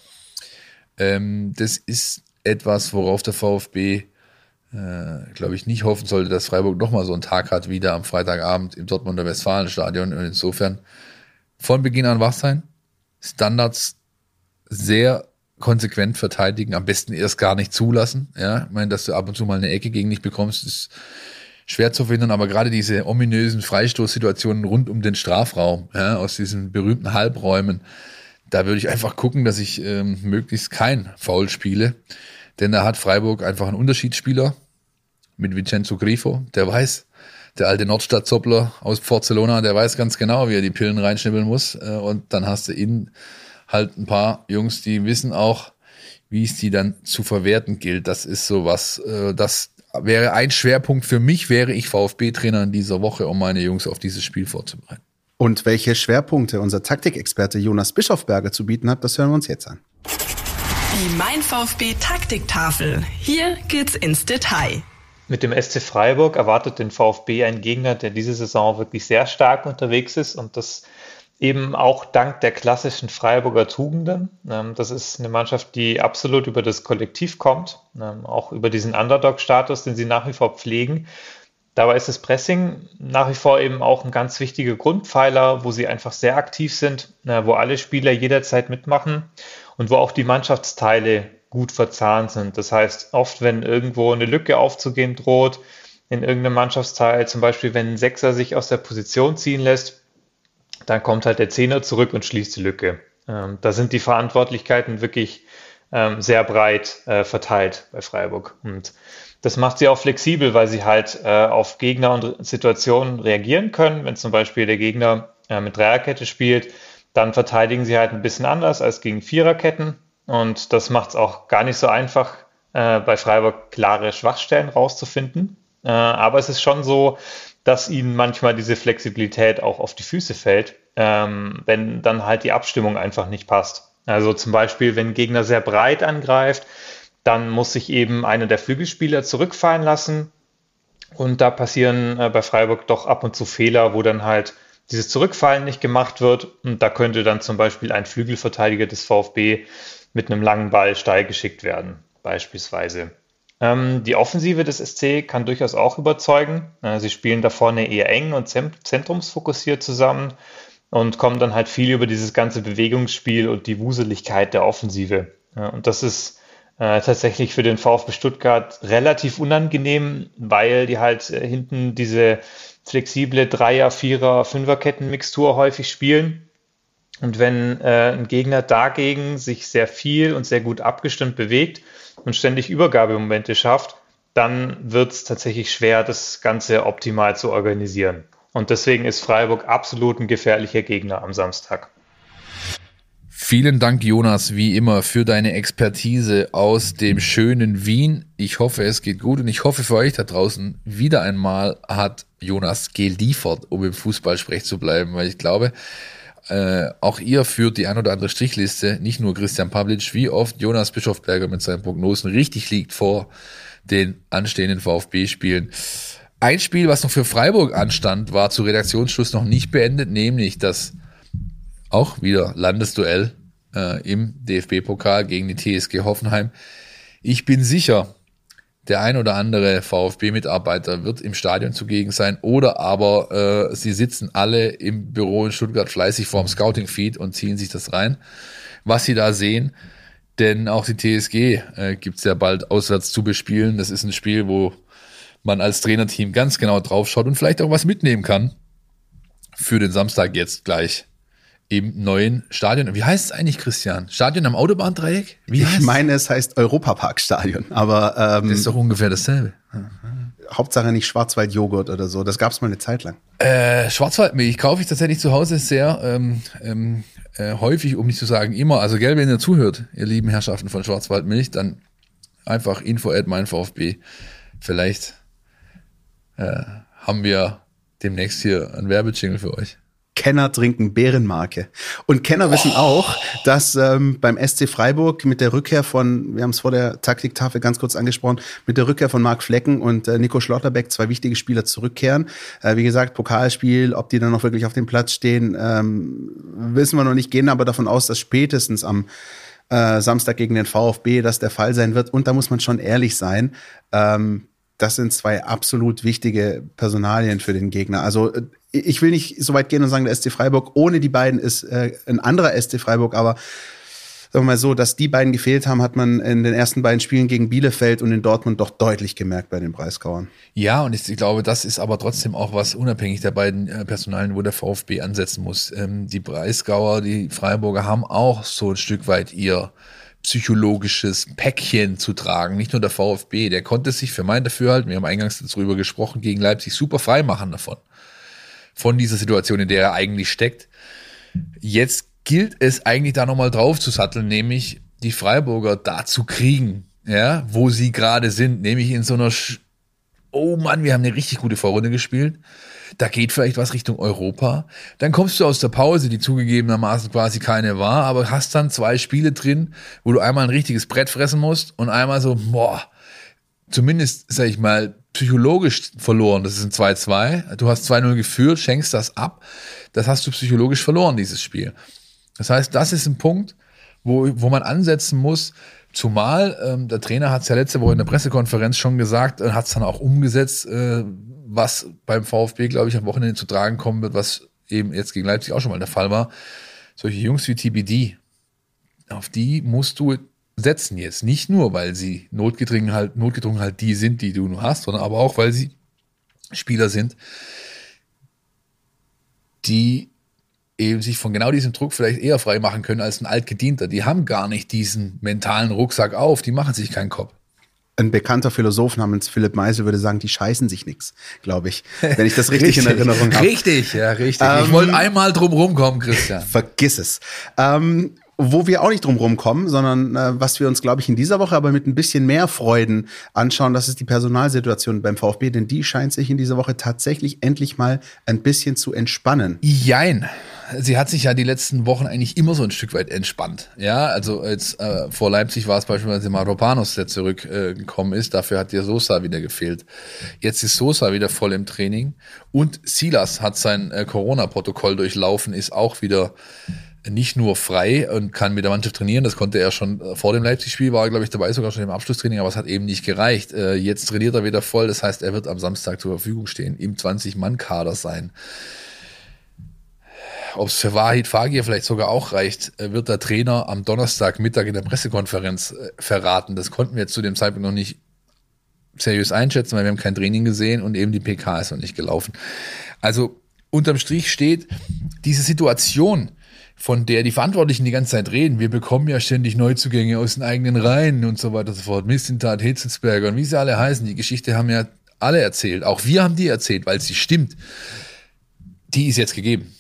Speaker 2: ähm, das ist etwas, worauf der VfB äh, glaube ich, nicht hoffen sollte, dass Freiburg nochmal so einen Tag hat, wieder am Freitagabend im Dortmunder Westfalenstadion. Und insofern von Beginn an wach sein, Standards sehr konsequent verteidigen, am besten erst gar nicht zulassen. Ja, ich meine, dass du ab und zu mal eine Ecke gegen dich bekommst, ist schwer zu verhindern, aber gerade diese ominösen Freistoßsituationen rund um den Strafraum, ja, aus diesen berühmten Halbräumen, da würde ich einfach gucken, dass ich ähm, möglichst kein Foul spiele. Denn da hat Freiburg einfach einen Unterschiedsspieler, mit Vincenzo Grifo, der weiß, der alte Nordstadt-Zoppler aus Barcelona, der weiß ganz genau, wie er die Pillen reinschnibbeln muss. Äh, und dann hast du innen halt ein paar Jungs, die wissen auch, wie es die dann zu verwerten gilt. Das ist so was, äh, das wäre ein Schwerpunkt für mich, wäre ich VfB-Trainer in dieser Woche, um meine Jungs auf dieses Spiel vorzubereiten.
Speaker 3: Und welche Schwerpunkte unser Taktikexperte Jonas Bischofberger zu bieten hat, das hören wir uns jetzt an.
Speaker 1: Die Mein VfB Taktiktafel. Hier geht's ins Detail.
Speaker 5: Mit dem SC Freiburg erwartet den VfB ein Gegner, der diese Saison wirklich sehr stark unterwegs ist und das eben auch dank der klassischen Freiburger Tugenden. Ähm, das ist eine Mannschaft, die absolut über das Kollektiv kommt, ähm, auch über diesen Underdog-Status, den sie nach wie vor pflegen. Dabei ist das Pressing nach wie vor eben auch ein ganz wichtiger Grundpfeiler, wo sie einfach sehr aktiv sind, wo alle Spieler jederzeit mitmachen und wo auch die Mannschaftsteile gut verzahnt sind. Das heißt, oft, wenn irgendwo eine Lücke aufzugehen droht, in irgendeinem Mannschaftsteil, zum Beispiel, wenn ein Sechser sich aus der Position ziehen lässt, dann kommt halt der Zehner zurück und schließt die Lücke. Ähm, da sind die Verantwortlichkeiten wirklich ähm, sehr breit äh, verteilt bei Freiburg. Und das macht sie auch flexibel, weil sie halt äh, auf Gegner und Situationen reagieren können. Wenn zum Beispiel der Gegner äh, mit Dreierkette spielt, dann verteidigen sie halt ein bisschen anders als gegen Viererketten. Und das macht es auch gar nicht so einfach, äh, bei Freiburg klare Schwachstellen rauszufinden. Äh, aber es ist schon so, dass ihnen manchmal diese Flexibilität auch auf die Füße fällt, ähm, wenn dann halt die Abstimmung einfach nicht passt. Also zum Beispiel, wenn ein Gegner sehr breit angreift, dann muss sich eben einer der Flügelspieler zurückfallen lassen. Und da passieren äh, bei Freiburg doch ab und zu Fehler, wo dann halt dieses Zurückfallen nicht gemacht wird. Und da könnte dann zum Beispiel ein Flügelverteidiger des VfB mit einem langen Ball steil geschickt werden, beispielsweise. Ähm, die Offensive des SC kann durchaus auch überzeugen. Äh, sie spielen da vorne eher eng und zentrumsfokussiert zusammen und kommen dann halt viel über dieses ganze Bewegungsspiel und die Wuseligkeit der Offensive. Ja, und das ist äh, tatsächlich für den VfB Stuttgart relativ unangenehm, weil die halt äh, hinten diese flexible Dreier-, Vierer-, Fünferketten-Mixtur häufig spielen und wenn äh, ein Gegner dagegen sich sehr viel und sehr gut abgestimmt bewegt und ständig Übergabemomente schafft, dann wird es tatsächlich schwer, das Ganze optimal zu organisieren. Und deswegen ist Freiburg absolut ein gefährlicher Gegner am Samstag.
Speaker 2: Vielen Dank, Jonas, wie immer, für deine Expertise aus dem schönen Wien. Ich hoffe, es geht gut und ich hoffe für euch da draußen, wieder einmal hat Jonas geliefert, um im Fußballsprech zu bleiben, weil ich glaube, äh, auch ihr führt die ein oder andere Strichliste, nicht nur Christian Pavlic, wie oft Jonas Bischofberger mit seinen Prognosen richtig liegt vor den anstehenden VfB-Spielen. Ein Spiel, was noch für Freiburg anstand, war zu Redaktionsschluss noch nicht beendet, nämlich das auch wieder Landesduell äh, im DFB-Pokal gegen die TSG Hoffenheim. Ich bin sicher, der ein oder andere VfB-Mitarbeiter wird im Stadion zugegen sein oder aber äh, sie sitzen alle im Büro in Stuttgart fleißig vorm Scouting-Feed und ziehen sich das rein, was sie da sehen. Denn auch die TSG äh, gibt es ja bald auswärts zu bespielen. Das ist ein Spiel, wo man als Trainerteam ganz genau draufschaut und vielleicht auch was mitnehmen kann für den Samstag jetzt gleich im neuen Stadion. Wie heißt es eigentlich, Christian? Stadion am Autobahndreieck? Wie
Speaker 3: ich meine, es heißt Europapark-Stadion, aber ähm,
Speaker 2: das ist doch ungefähr dasselbe.
Speaker 3: Hauptsache nicht Schwarzwald-Joghurt oder so. Das gab es mal eine Zeit lang.
Speaker 2: Äh, Schwarzwaldmilch kaufe ich tatsächlich zu Hause sehr ähm, ähm, äh, häufig, um nicht zu sagen immer. Also gell, wenn ihr zuhört, ihr lieben Herrschaften von Schwarzwaldmilch, dann einfach info at mein VfB. Vielleicht äh, haben wir demnächst hier ein Werbejingle für euch.
Speaker 3: Kenner trinken Bärenmarke. Und Kenner wissen oh. auch, dass ähm, beim SC Freiburg mit der Rückkehr von, wir haben es vor der Taktiktafel ganz kurz angesprochen, mit der Rückkehr von Marc Flecken und äh, Nico Schlotterbeck zwei wichtige Spieler zurückkehren. Äh, wie gesagt, Pokalspiel, ob die dann noch wirklich auf dem Platz stehen, ähm, wissen wir noch nicht, gehen aber davon aus, dass spätestens am äh, Samstag gegen den VfB das der Fall sein wird. Und da muss man schon ehrlich sein. Ähm, das sind zwei absolut wichtige Personalien für den Gegner. Also äh, ich will nicht so weit gehen und sagen, der SC Freiburg ohne die beiden ist äh, ein anderer SC Freiburg, aber sagen wir mal so, dass die beiden gefehlt haben, hat man in den ersten beiden Spielen gegen Bielefeld und in Dortmund doch deutlich gemerkt bei den Breisgauern.
Speaker 2: Ja, und ich, glaube, das ist aber trotzdem auch was unabhängig der beiden äh, Personalien, wo der VfB ansetzen muss. Ähm, die Breisgauer, die Freiburger haben auch so ein Stück weit ihr psychologisches Päckchen zu tragen. Nicht nur der VfB, der konnte sich für mein Dafürhalten, wir haben eingangs darüber gesprochen, gegen Leipzig super frei machen davon von dieser Situation, in der er eigentlich steckt. Jetzt gilt es eigentlich da nochmal drauf zu satteln, nämlich die Freiburger da zu kriegen, ja, wo sie gerade sind, nämlich in so einer, Sch oh Mann, wir haben eine richtig gute Vorrunde gespielt. Da geht vielleicht was Richtung Europa. Dann kommst du aus der Pause, die zugegebenermaßen quasi keine war, aber hast dann zwei Spiele drin, wo du einmal ein richtiges Brett fressen musst und einmal so, boah, zumindest, sag ich mal, psychologisch verloren. Das ist ein 2-2. Du hast 2-0 geführt, schenkst das ab. Das hast du psychologisch verloren, dieses Spiel. Das heißt, das ist ein Punkt, wo, wo man ansetzen muss. Zumal ähm, der Trainer hat es ja letzte Woche in der Pressekonferenz schon gesagt und hat es dann auch umgesetzt, äh, was beim VfB, glaube ich, am Wochenende zu tragen kommen wird, was eben jetzt gegen Leipzig auch schon mal der Fall war. Solche Jungs wie TBD, auf die musst du setzen jetzt. Nicht nur, weil sie notgedrungen halt, notgedrungen halt die sind, die du nur hast, sondern aber auch, weil sie Spieler sind, die eben sich von genau diesem Druck vielleicht eher frei machen können als ein Altgedienter. Die haben gar nicht diesen mentalen Rucksack auf, die machen sich keinen Kopf.
Speaker 3: Ein bekannter Philosoph namens Philipp Meisel würde sagen, die scheißen sich nichts, glaube ich, wenn ich das richtig, (laughs) richtig in Erinnerung habe.
Speaker 2: Richtig, ja, richtig. Ähm, ich wollte einmal drum rumkommen, Christian.
Speaker 3: Vergiss es. Ähm, wo wir auch nicht drum rumkommen, sondern äh, was wir uns, glaube ich, in dieser Woche aber mit ein bisschen mehr Freuden anschauen, das ist die Personalsituation beim VfB, denn die scheint sich in dieser Woche tatsächlich endlich mal ein bisschen zu entspannen.
Speaker 2: Jein. Sie hat sich ja die letzten Wochen eigentlich immer so ein Stück weit entspannt. Ja, also jetzt äh, vor Leipzig war es beispielsweise Maropanos, der zurückgekommen äh, ist. Dafür hat dir Sosa wieder gefehlt. Jetzt ist Sosa wieder voll im Training und Silas hat sein äh, Corona-Protokoll durchlaufen, ist auch wieder nicht nur frei und kann mit der Mannschaft trainieren. Das konnte er schon äh, vor dem Leipzig-Spiel, war er, glaube ich, dabei, sogar schon im Abschlusstraining, aber es hat eben nicht gereicht. Äh, jetzt trainiert er wieder voll. Das heißt, er wird am Samstag zur Verfügung stehen, im 20-Mann-Kader sein. Ob es für Wahid Fagir vielleicht sogar auch reicht, äh, wird der Trainer am Donnerstagmittag in der Pressekonferenz verraten. Das konnten wir zu dem Zeitpunkt noch nicht seriös einschätzen, weil wir haben kein Training gesehen und eben die PK ist noch nicht gelaufen. Also unterm Strich steht, diese Situation, von der die Verantwortlichen die ganze Zeit reden. Wir bekommen ja ständig Neuzugänge aus den eigenen Reihen und so weiter und so fort. Mistintat, Hitzelsberger und wie sie alle heißen. Die Geschichte haben ja alle erzählt. Auch wir haben die erzählt, weil sie stimmt. Die ist jetzt gegeben.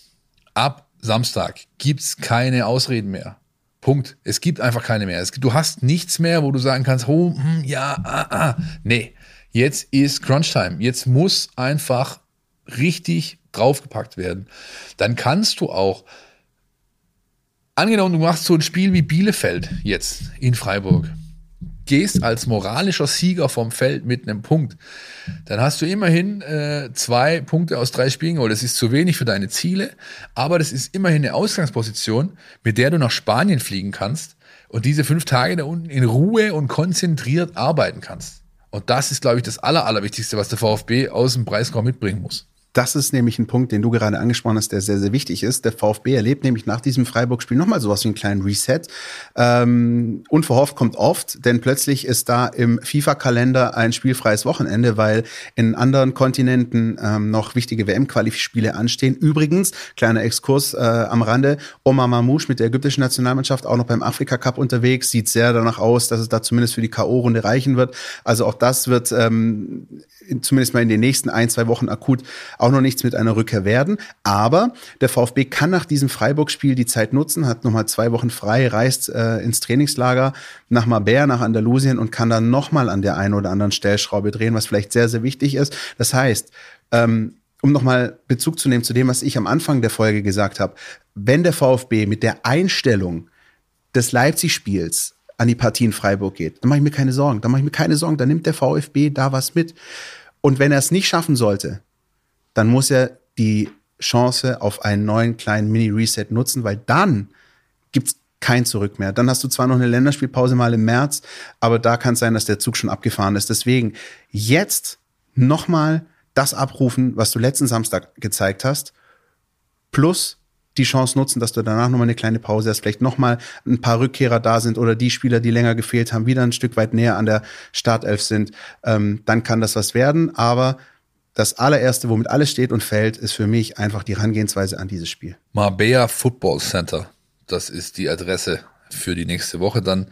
Speaker 2: Ab Samstag gibt's keine Ausreden mehr. Punkt. Es gibt einfach keine mehr. Es, du hast nichts mehr, wo du sagen kannst, oh, hm, ja, ah, ah. Nee, jetzt ist Crunch-Time. Jetzt muss einfach richtig draufgepackt werden. Dann kannst du auch Angenommen, du machst so ein Spiel wie Bielefeld jetzt in Freiburg. Gehst als moralischer Sieger vom Feld mit einem Punkt. Dann hast du immerhin äh, zwei Punkte aus drei Spielen geholt. Das ist zu wenig für deine Ziele, aber das ist immerhin eine Ausgangsposition, mit der du nach Spanien fliegen kannst und diese fünf Tage da unten in Ruhe und konzentriert arbeiten kannst. Und das ist, glaube ich, das Aller, Allerwichtigste, was der VfB aus dem Preiskorb mitbringen muss.
Speaker 3: Das ist nämlich ein Punkt, den du gerade angesprochen hast, der sehr, sehr wichtig ist. Der VfB erlebt nämlich nach diesem Freiburg-Spiel nochmal sowas wie einen kleinen Reset. Ähm, unverhofft kommt oft, denn plötzlich ist da im FIFA-Kalender ein spielfreies Wochenende, weil in anderen Kontinenten ähm, noch wichtige WM-Qualifispiele anstehen. Übrigens, kleiner Exkurs äh, am Rande, Omar Mamouche mit der ägyptischen Nationalmannschaft auch noch beim Afrika-Cup unterwegs. Sieht sehr danach aus, dass es da zumindest für die K.O.-Runde reichen wird. Also auch das wird ähm, zumindest mal in den nächsten ein, zwei Wochen akut auch noch nichts mit einer Rückkehr werden. Aber der VfB kann nach diesem Freiburg-Spiel die Zeit nutzen, hat nochmal zwei Wochen frei, reist äh, ins Trainingslager nach Mabea, nach Andalusien und kann dann nochmal an der einen oder anderen Stellschraube drehen, was vielleicht sehr, sehr wichtig ist. Das heißt, ähm, um nochmal Bezug zu nehmen zu dem, was ich am Anfang der Folge gesagt habe, wenn der VfB mit der Einstellung des Leipzig-Spiels an die Partie in Freiburg geht, dann mache ich mir keine Sorgen. Dann mache ich mir keine Sorgen. Dann nimmt der VfB da was mit. Und wenn er es nicht schaffen sollte, dann muss er die Chance auf einen neuen kleinen Mini-Reset nutzen, weil dann gibt's kein Zurück mehr. Dann hast du zwar noch eine Länderspielpause mal im März, aber da kann es sein, dass der Zug schon abgefahren ist. Deswegen jetzt nochmal das abrufen, was du letzten Samstag gezeigt hast, plus die Chance nutzen, dass du danach nochmal eine kleine Pause hast, vielleicht nochmal ein paar Rückkehrer da sind oder die Spieler, die länger gefehlt haben, wieder ein Stück weit näher an der Startelf sind, ähm, dann kann das was werden. Aber das allererste, womit alles steht und fällt, ist für mich einfach die Herangehensweise an dieses Spiel.
Speaker 2: Marbella Football Center, das ist die Adresse für die nächste Woche dann.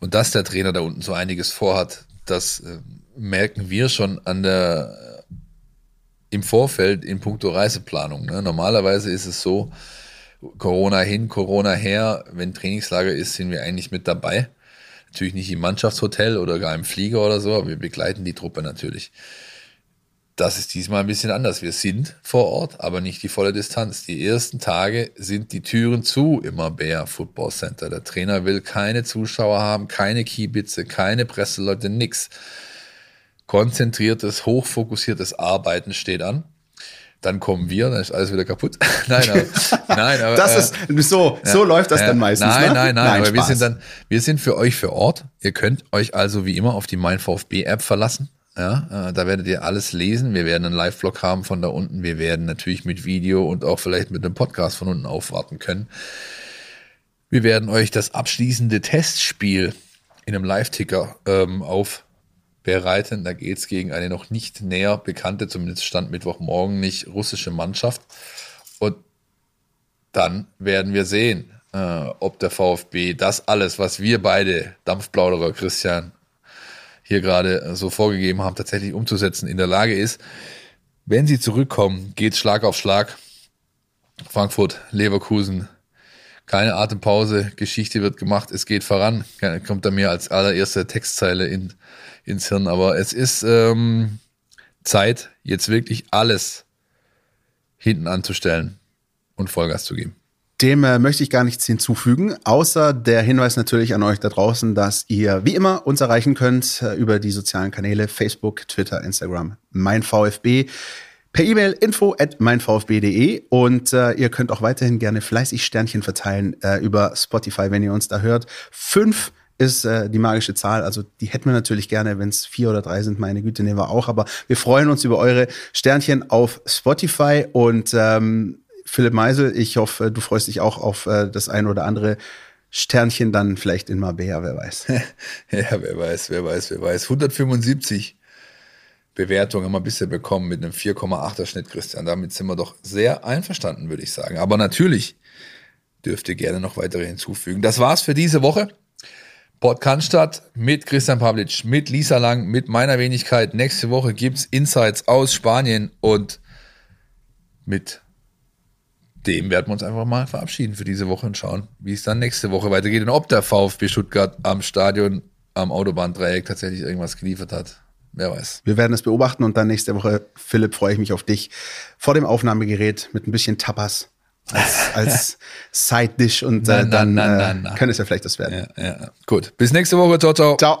Speaker 2: Und dass der Trainer da unten so einiges vorhat, das äh, merken wir schon an der äh, im Vorfeld in puncto Reiseplanung. Ne? Normalerweise ist es so, Corona hin, Corona her, wenn Trainingslager ist, sind wir eigentlich mit dabei. Natürlich nicht im Mannschaftshotel oder gar im Flieger oder so, aber wir begleiten die Truppe natürlich. Das ist diesmal ein bisschen anders. Wir sind vor Ort, aber nicht die volle Distanz. Die ersten Tage sind die Türen zu im Mabea Football Center. Der Trainer will keine Zuschauer haben, keine Kiebitze, keine Presseleute, nix. Konzentriertes, hochfokussiertes Arbeiten steht an. Dann kommen wir, dann ist alles wieder kaputt. (laughs) nein, aber, (laughs) nein, aber
Speaker 3: das ist so, so ja, läuft das ja, dann meistens.
Speaker 2: Nein,
Speaker 3: ne?
Speaker 2: nein, nein, nein, aber Spaß. wir sind dann, wir sind für euch für Ort. Ihr könnt euch also wie immer auf die Mein VfB App verlassen. Ja, äh, da werdet ihr alles lesen. Wir werden einen Live-Vlog haben von da unten. Wir werden natürlich mit Video und auch vielleicht mit einem Podcast von unten aufwarten können. Wir werden euch das abschließende Testspiel in einem Live-Ticker ähm, aufbereiten. Da geht's gegen eine noch nicht näher bekannte, zumindest stand Mittwochmorgen nicht, russische Mannschaft. Und dann werden wir sehen, äh, ob der VfB das alles, was wir beide, Dampfplauderer Christian hier gerade so vorgegeben haben, tatsächlich umzusetzen, in der Lage ist. Wenn sie zurückkommen, geht Schlag auf Schlag. Frankfurt, Leverkusen, keine Atempause, Geschichte wird gemacht, es geht voran. Kommt da mir als allererste Textzeile in, ins Hirn. Aber es ist ähm, Zeit, jetzt wirklich alles hinten anzustellen und Vollgas zu geben.
Speaker 3: Dem äh, möchte ich gar nichts hinzufügen, außer der Hinweis natürlich an euch da draußen, dass ihr wie immer uns erreichen könnt äh, über die sozialen Kanäle Facebook, Twitter, Instagram, mein VfB per E-Mail info at meinvfb.de und äh, ihr könnt auch weiterhin gerne fleißig Sternchen verteilen äh, über Spotify, wenn ihr uns da hört. Fünf ist äh, die magische Zahl. Also die hätten wir natürlich gerne, wenn es vier oder drei sind. Meine Güte, nehmen wir auch. Aber wir freuen uns über eure Sternchen auf Spotify und ähm, Philipp Meisel, ich hoffe, du freust dich auch auf äh, das ein oder andere Sternchen dann vielleicht in Marbella, wer weiß. (laughs)
Speaker 2: ja, wer weiß, wer weiß, wer weiß. 175 Bewertungen haben wir bisher bekommen mit einem 4,8er Schnitt, Christian. Damit sind wir doch sehr einverstanden, würde ich sagen. Aber natürlich dürft ihr gerne noch weitere hinzufügen. Das war's für diese Woche. Port Cannstatt mit Christian Pavlic, mit Lisa Lang, mit meiner Wenigkeit. Nächste Woche gibt's Insights aus Spanien und mit dem werden wir uns einfach mal verabschieden für diese Woche und schauen, wie es dann nächste Woche weitergeht und ob der VfB Stuttgart am Stadion am Autobahndreieck tatsächlich irgendwas geliefert hat. Wer weiß.
Speaker 3: Wir werden es beobachten und dann nächste Woche, Philipp, freue ich mich auf dich vor dem Aufnahmegerät mit ein bisschen Tapas als, (laughs) als Side-Dish und äh, dann na, na, na, äh, könnte es ja vielleicht das werden.
Speaker 2: Ja, ja. Gut. Bis nächste Woche. Ciao, ciao.
Speaker 3: Ciao.